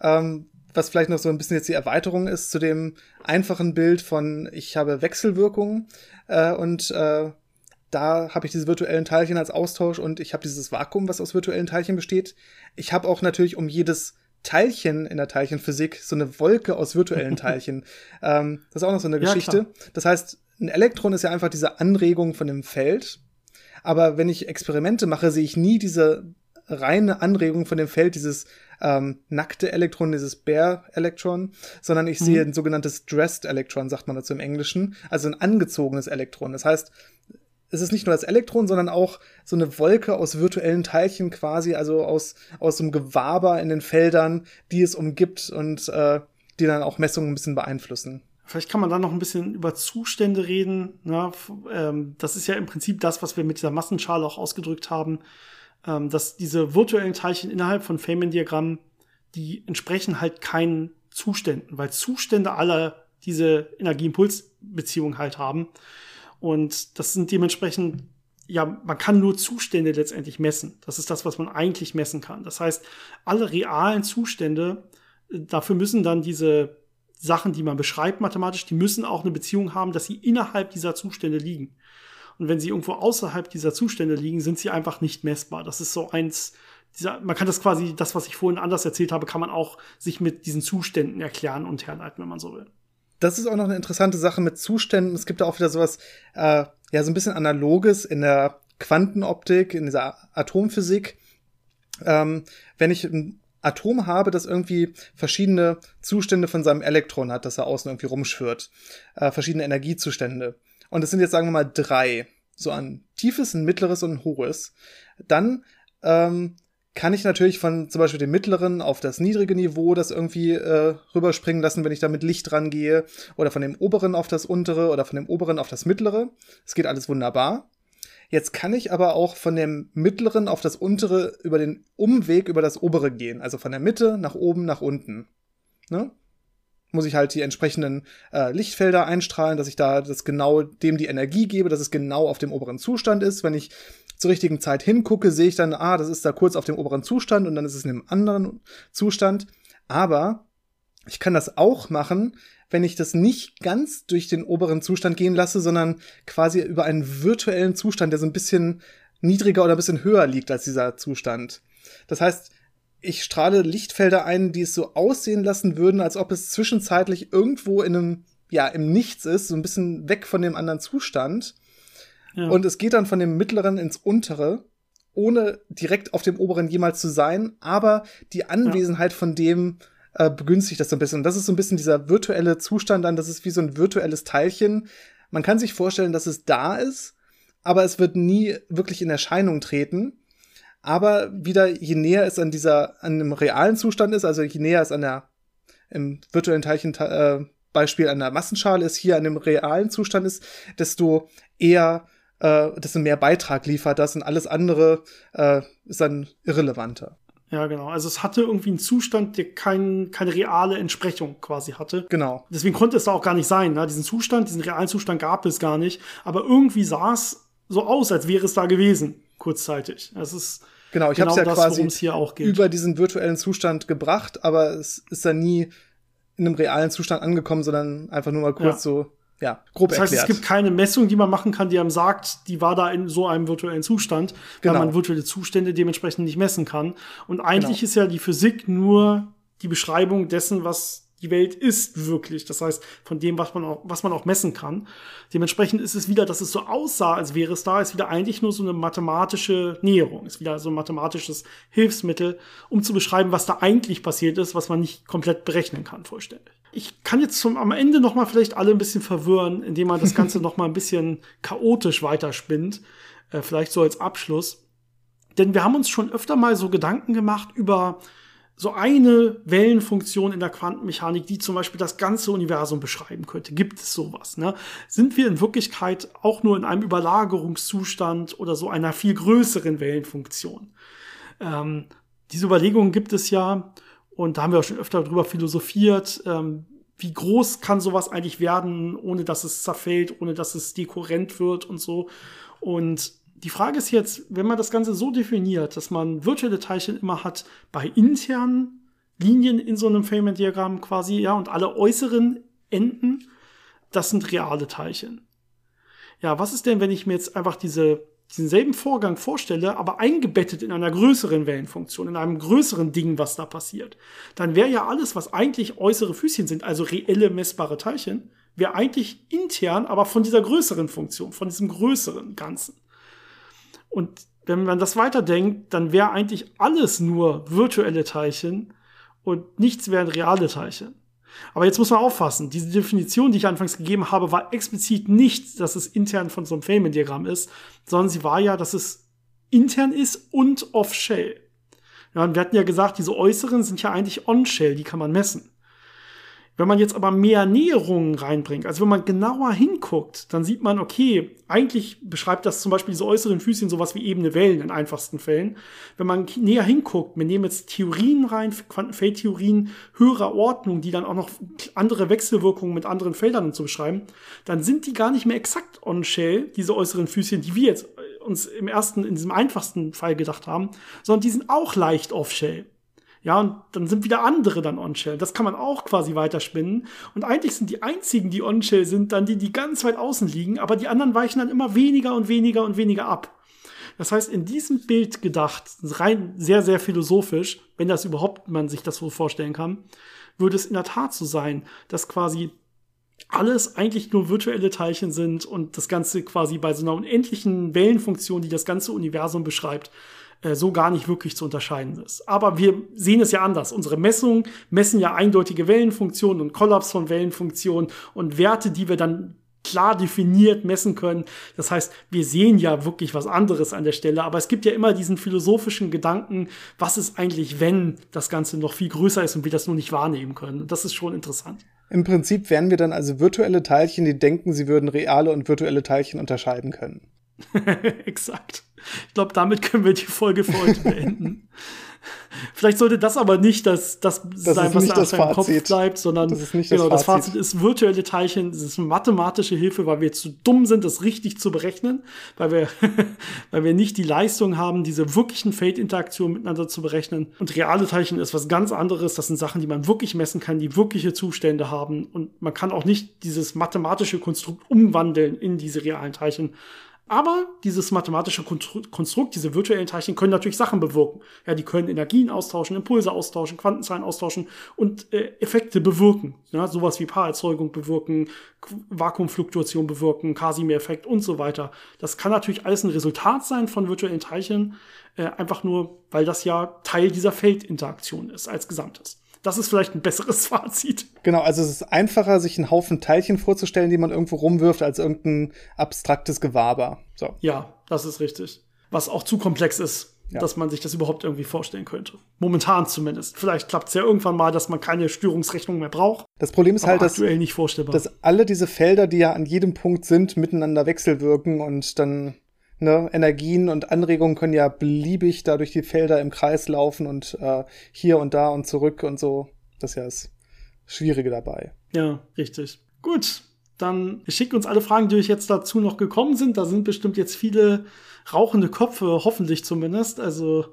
ähm, was vielleicht noch so ein bisschen jetzt die Erweiterung ist zu dem einfachen Bild von ich habe Wechselwirkungen äh, und äh, da habe ich diese virtuellen Teilchen als Austausch und ich habe dieses Vakuum, was aus virtuellen Teilchen besteht. Ich habe auch natürlich um jedes Teilchen in der Teilchenphysik, so eine Wolke aus virtuellen <laughs> Teilchen. ähm, das ist auch noch so eine Geschichte. Ja, das heißt, ein Elektron ist ja einfach diese Anregung von dem Feld. Aber wenn ich Experimente mache, sehe ich nie diese reine Anregung von dem Feld, dieses ähm, nackte Elektron, dieses Bare-Elektron, sondern ich mhm. sehe ein sogenanntes Dressed Elektron, sagt man dazu im Englischen, also ein angezogenes Elektron. Das heißt, es ist nicht nur das Elektron, sondern auch so eine Wolke aus virtuellen Teilchen quasi, also aus, aus einem Gewaber in den Feldern, die es umgibt und äh, die dann auch Messungen ein bisschen beeinflussen. Vielleicht kann man dann noch ein bisschen über Zustände reden. Ne? Ähm, das ist ja im Prinzip das, was wir mit dieser Massenschale auch ausgedrückt haben, ähm, dass diese virtuellen Teilchen innerhalb von Feynman-Diagrammen, die entsprechen halt keinen Zuständen, weil Zustände aller diese Energieimpulsbeziehung halt haben. Und das sind dementsprechend, ja, man kann nur Zustände letztendlich messen. Das ist das, was man eigentlich messen kann. Das heißt, alle realen Zustände, äh, dafür müssen dann diese Sachen, die man beschreibt mathematisch, die müssen auch eine Beziehung haben, dass sie innerhalb dieser Zustände liegen. Und wenn sie irgendwo außerhalb dieser Zustände liegen, sind sie einfach nicht messbar. Das ist so eins, dieser, man kann das quasi, das, was ich vorhin anders erzählt habe, kann man auch sich mit diesen Zuständen erklären und herleiten, wenn man so will das ist auch noch eine interessante Sache mit Zuständen. Es gibt da auch wieder sowas, äh, ja, so ein bisschen Analoges in der Quantenoptik, in dieser Atomphysik. Ähm, wenn ich ein Atom habe, das irgendwie verschiedene Zustände von seinem Elektron hat, das er außen irgendwie rumschwirrt, äh, verschiedene Energiezustände. Und es sind jetzt, sagen wir mal, drei. So ein tiefes, ein mittleres und ein hohes. Dann ähm, kann ich natürlich von zum Beispiel dem mittleren auf das niedrige Niveau das irgendwie äh, rüberspringen lassen, wenn ich da mit Licht rangehe, oder von dem oberen auf das untere oder von dem oberen auf das mittlere. Es geht alles wunderbar. Jetzt kann ich aber auch von dem mittleren auf das untere über den Umweg über das obere gehen, also von der Mitte nach oben nach unten. Ne? Muss ich halt die entsprechenden äh, Lichtfelder einstrahlen, dass ich da das genau dem die Energie gebe, dass es genau auf dem oberen Zustand ist. Wenn ich zur richtigen Zeit hingucke, sehe ich dann, ah, das ist da kurz auf dem oberen Zustand und dann ist es in einem anderen Zustand. Aber ich kann das auch machen, wenn ich das nicht ganz durch den oberen Zustand gehen lasse, sondern quasi über einen virtuellen Zustand, der so ein bisschen niedriger oder ein bisschen höher liegt als dieser Zustand. Das heißt, ich strahle Lichtfelder ein, die es so aussehen lassen würden, als ob es zwischenzeitlich irgendwo in einem, ja, im Nichts ist, so ein bisschen weg von dem anderen Zustand. Und es geht dann von dem mittleren ins untere, ohne direkt auf dem oberen jemals zu sein, aber die Anwesenheit ja. von dem äh, begünstigt das so ein bisschen. Und das ist so ein bisschen dieser virtuelle Zustand dann, das ist wie so ein virtuelles Teilchen. Man kann sich vorstellen, dass es da ist, aber es wird nie wirklich in Erscheinung treten. Aber wieder, je näher es an dieser, an einem realen Zustand ist, also je näher es an der, im virtuellen Teilchen, äh, Beispiel an der Massenschale ist, hier an dem realen Zustand ist, desto eher äh, desto mehr Beitrag liefert das und alles andere äh, ist dann irrelevanter. Ja, genau. Also es hatte irgendwie einen Zustand, der kein, keine reale Entsprechung quasi hatte. Genau. Deswegen konnte es da auch gar nicht sein. Ne? Diesen Zustand, diesen realen Zustand gab es gar nicht. Aber irgendwie sah es so aus, als wäre es da gewesen, kurzzeitig. Das ist genau, ich genau habe es ja quasi über diesen virtuellen Zustand gebracht, aber es ist dann nie in einem realen Zustand angekommen, sondern einfach nur mal kurz ja. so ja, grob das heißt, erklärt. es gibt keine Messung, die man machen kann, die einem sagt, die war da in so einem virtuellen Zustand, Genau. weil man virtuelle Zustände dementsprechend nicht messen kann. Und eigentlich Genau. ist ja die Physik nur die Beschreibung dessen, was die Welt ist wirklich. Das heißt, von dem, was man auch, was man auch messen kann. Dementsprechend ist es wieder, dass es so aussah, als wäre es da, ist wieder eigentlich nur so eine mathematische Näherung, ist wieder so ein mathematisches Hilfsmittel, um zu beschreiben, was da eigentlich passiert ist, was man nicht komplett berechnen kann vollständig. Ich kann jetzt zum, am Ende noch mal vielleicht alle ein bisschen verwirren, indem man das <laughs> Ganze noch mal ein bisschen chaotisch weiterspinnt, äh, vielleicht so als Abschluss. Denn wir haben uns schon öfter mal so Gedanken gemacht über so eine Wellenfunktion in der Quantenmechanik, die zum Beispiel das ganze Universum beschreiben könnte. Gibt es sowas? Ne? Sind wir in Wirklichkeit auch nur in einem Überlagerungszustand oder so einer viel größeren Wellenfunktion? Ähm, diese Überlegungen gibt es ja und da haben wir auch schon öfter drüber philosophiert. Ähm, wie groß kann sowas eigentlich werden, ohne dass es zerfällt, ohne dass es dekurrent wird und so? Und die Frage ist jetzt, wenn man das Ganze so definiert, dass man virtuelle Teilchen immer hat bei internen Linien in so einem Feynman-Diagramm quasi, ja, und alle äußeren Enden, das sind reale Teilchen. Ja, was ist denn, wenn ich mir jetzt einfach diese, diesen selben Vorgang vorstelle, aber eingebettet in einer größeren Wellenfunktion, in einem größeren Ding, was da passiert? Dann wäre ja alles, was eigentlich äußere Füßchen sind, also reelle messbare Teilchen, wäre eigentlich intern, aber von dieser größeren Funktion, von diesem größeren Ganzen. Und wenn man das weiterdenkt, dann wäre eigentlich alles nur virtuelle Teilchen und nichts wären reale Teilchen. Aber jetzt muss man aufpassen. Diese Definition, die ich anfangs gegeben habe, war explizit nicht, dass es intern von so einem Feynman-Diagramm ist, sondern sie war ja, dass es intern ist und off-shell. Ja, und wir hatten ja gesagt, diese äußeren sind ja eigentlich on-shell, die kann man messen. Wenn man jetzt aber mehr Näherungen reinbringt, also wenn man genauer hinguckt, dann sieht man, okay, eigentlich beschreibt das zum Beispiel diese äußeren Füßchen sowas wie ebene Wellen in einfachsten Fällen. Wenn man näher hinguckt, wir nehmen jetzt Theorien rein, Quantenfeldtheorien höherer Ordnung, die dann auch noch andere Wechselwirkungen mit anderen Feldern so beschreiben, dann sind die gar nicht mehr exakt on-shell, diese äußeren Füßchen, die wir jetzt uns im ersten, in diesem einfachsten Fall gedacht haben, sondern die sind auch leicht off-shell. Ja, und dann sind wieder andere dann on-shell. Das kann man auch quasi weiterspinnen. Und eigentlich sind die einzigen, die on-shell sind, dann die, die ganz weit außen liegen, aber die anderen weichen dann immer weniger und weniger und weniger ab. Das heißt, in diesem Bild gedacht, rein sehr, sehr philosophisch, wenn das überhaupt man sich das so vorstellen kann, würde es in der Tat so sein, dass quasi alles eigentlich nur virtuelle Teilchen sind und das Ganze quasi bei so einer unendlichen Wellenfunktion, die das ganze Universum beschreibt, äh, so gar nicht wirklich zu unterscheiden ist. Aber wir sehen es ja anders. Unsere Messungen messen ja eindeutige Wellenfunktionen und Kollaps von Wellenfunktionen und Werte, die wir dann klar definiert messen können. Das heißt, wir sehen ja wirklich was anderes an der Stelle, aber es gibt ja immer diesen philosophischen Gedanken, was ist eigentlich, wenn das Ganze noch viel größer ist und wir das nur nicht wahrnehmen können. Und das ist schon interessant. Im Prinzip wären wir dann also virtuelle Teilchen, die denken, sie würden reale und virtuelle Teilchen unterscheiden können. <laughs> Exakt. Ich glaube, damit können wir die Folge für heute beenden. Vielleicht sollte das aber nicht das, das, das sein, was einfach im Kopf bleibt, sondern Das ist nicht genau, das Fazit. Ist virtuelle Teilchen, das ist mathematische Hilfe, weil wir zu dumm sind, das richtig zu berechnen, weil wir, <laughs> weil wir nicht die Leistung haben, diese wirklichen Feldinteraktionen miteinander zu berechnen. Und reale Teilchen ist was ganz anderes. Das sind Sachen, die man wirklich messen kann, die wirkliche Zustände haben. Und man kann auch nicht dieses mathematische Konstrukt umwandeln in diese realen Teilchen. Aber dieses mathematische Konstru- Konstrukt, diese virtuellen Teilchen können natürlich Sachen bewirken. Ja, die können Energien austauschen, Impulse austauschen, Quantenzahlen austauschen und äh, Effekte bewirken. Ja, sowas wie Paarerzeugung bewirken, Vakuumfluktuation bewirken, Casimir-Effekt und so weiter. Das kann natürlich alles ein Resultat sein von virtuellen Teilchen, äh, einfach nur, weil das ja Teil dieser Feldinteraktion ist als Gesamtes. Das ist vielleicht ein besseres <laughs> Fazit. Genau, also es ist einfacher, sich einen Haufen Teilchen vorzustellen, die man irgendwo rumwirft, als irgendein abstraktes Gewaber. So. Ja, das ist richtig. Was auch zu komplex ist, Ja. dass man sich das überhaupt irgendwie vorstellen könnte. Momentan zumindest. Vielleicht klappt es ja irgendwann mal, dass man keine Störungsrechnung mehr braucht. Das Problem ist halt, dass, aktuell nicht vorstellbar. dass alle diese Felder, die ja an jedem Punkt sind, miteinander wechselwirken und dann ne, Energien und Anregungen können ja beliebig da durch die Felder im Kreis laufen und äh, hier und da und zurück und so. Das ist ja das Schwierige dabei. ja, richtig. Gut, dann schickt uns alle Fragen, die euch jetzt dazu noch gekommen sind. Da sind bestimmt jetzt viele rauchende Köpfe, hoffentlich zumindest. Also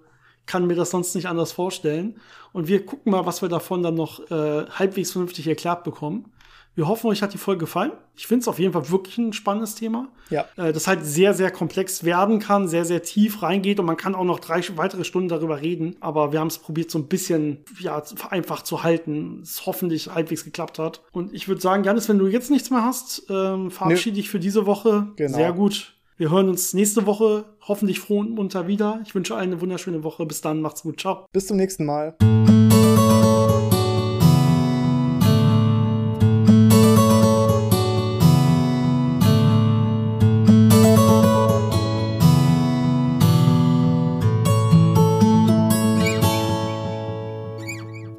kann mir das sonst nicht anders vorstellen. Und wir gucken mal, was wir davon dann noch äh, halbwegs vernünftig erklärt bekommen. Wir hoffen, euch hat die Folge gefallen. Ich finde es auf jeden Fall wirklich ein spannendes Thema. Ja. Äh, das halt sehr, sehr komplex werden kann, sehr, sehr tief reingeht und man kann auch noch drei weitere Stunden darüber reden. Aber wir haben es probiert, so ein bisschen ja, einfach zu halten. Es hoffentlich halbwegs geklappt hat. Und ich würde sagen, Janis, wenn du jetzt nichts mehr hast, ähm, verabschiede ich für diese Woche. Genau. Sehr gut. Wir hören uns nächste Woche hoffentlich froh und munter wieder. Ich wünsche allen eine wunderschöne Woche. Bis dann, macht's gut. Ciao. Bis zum nächsten Mal.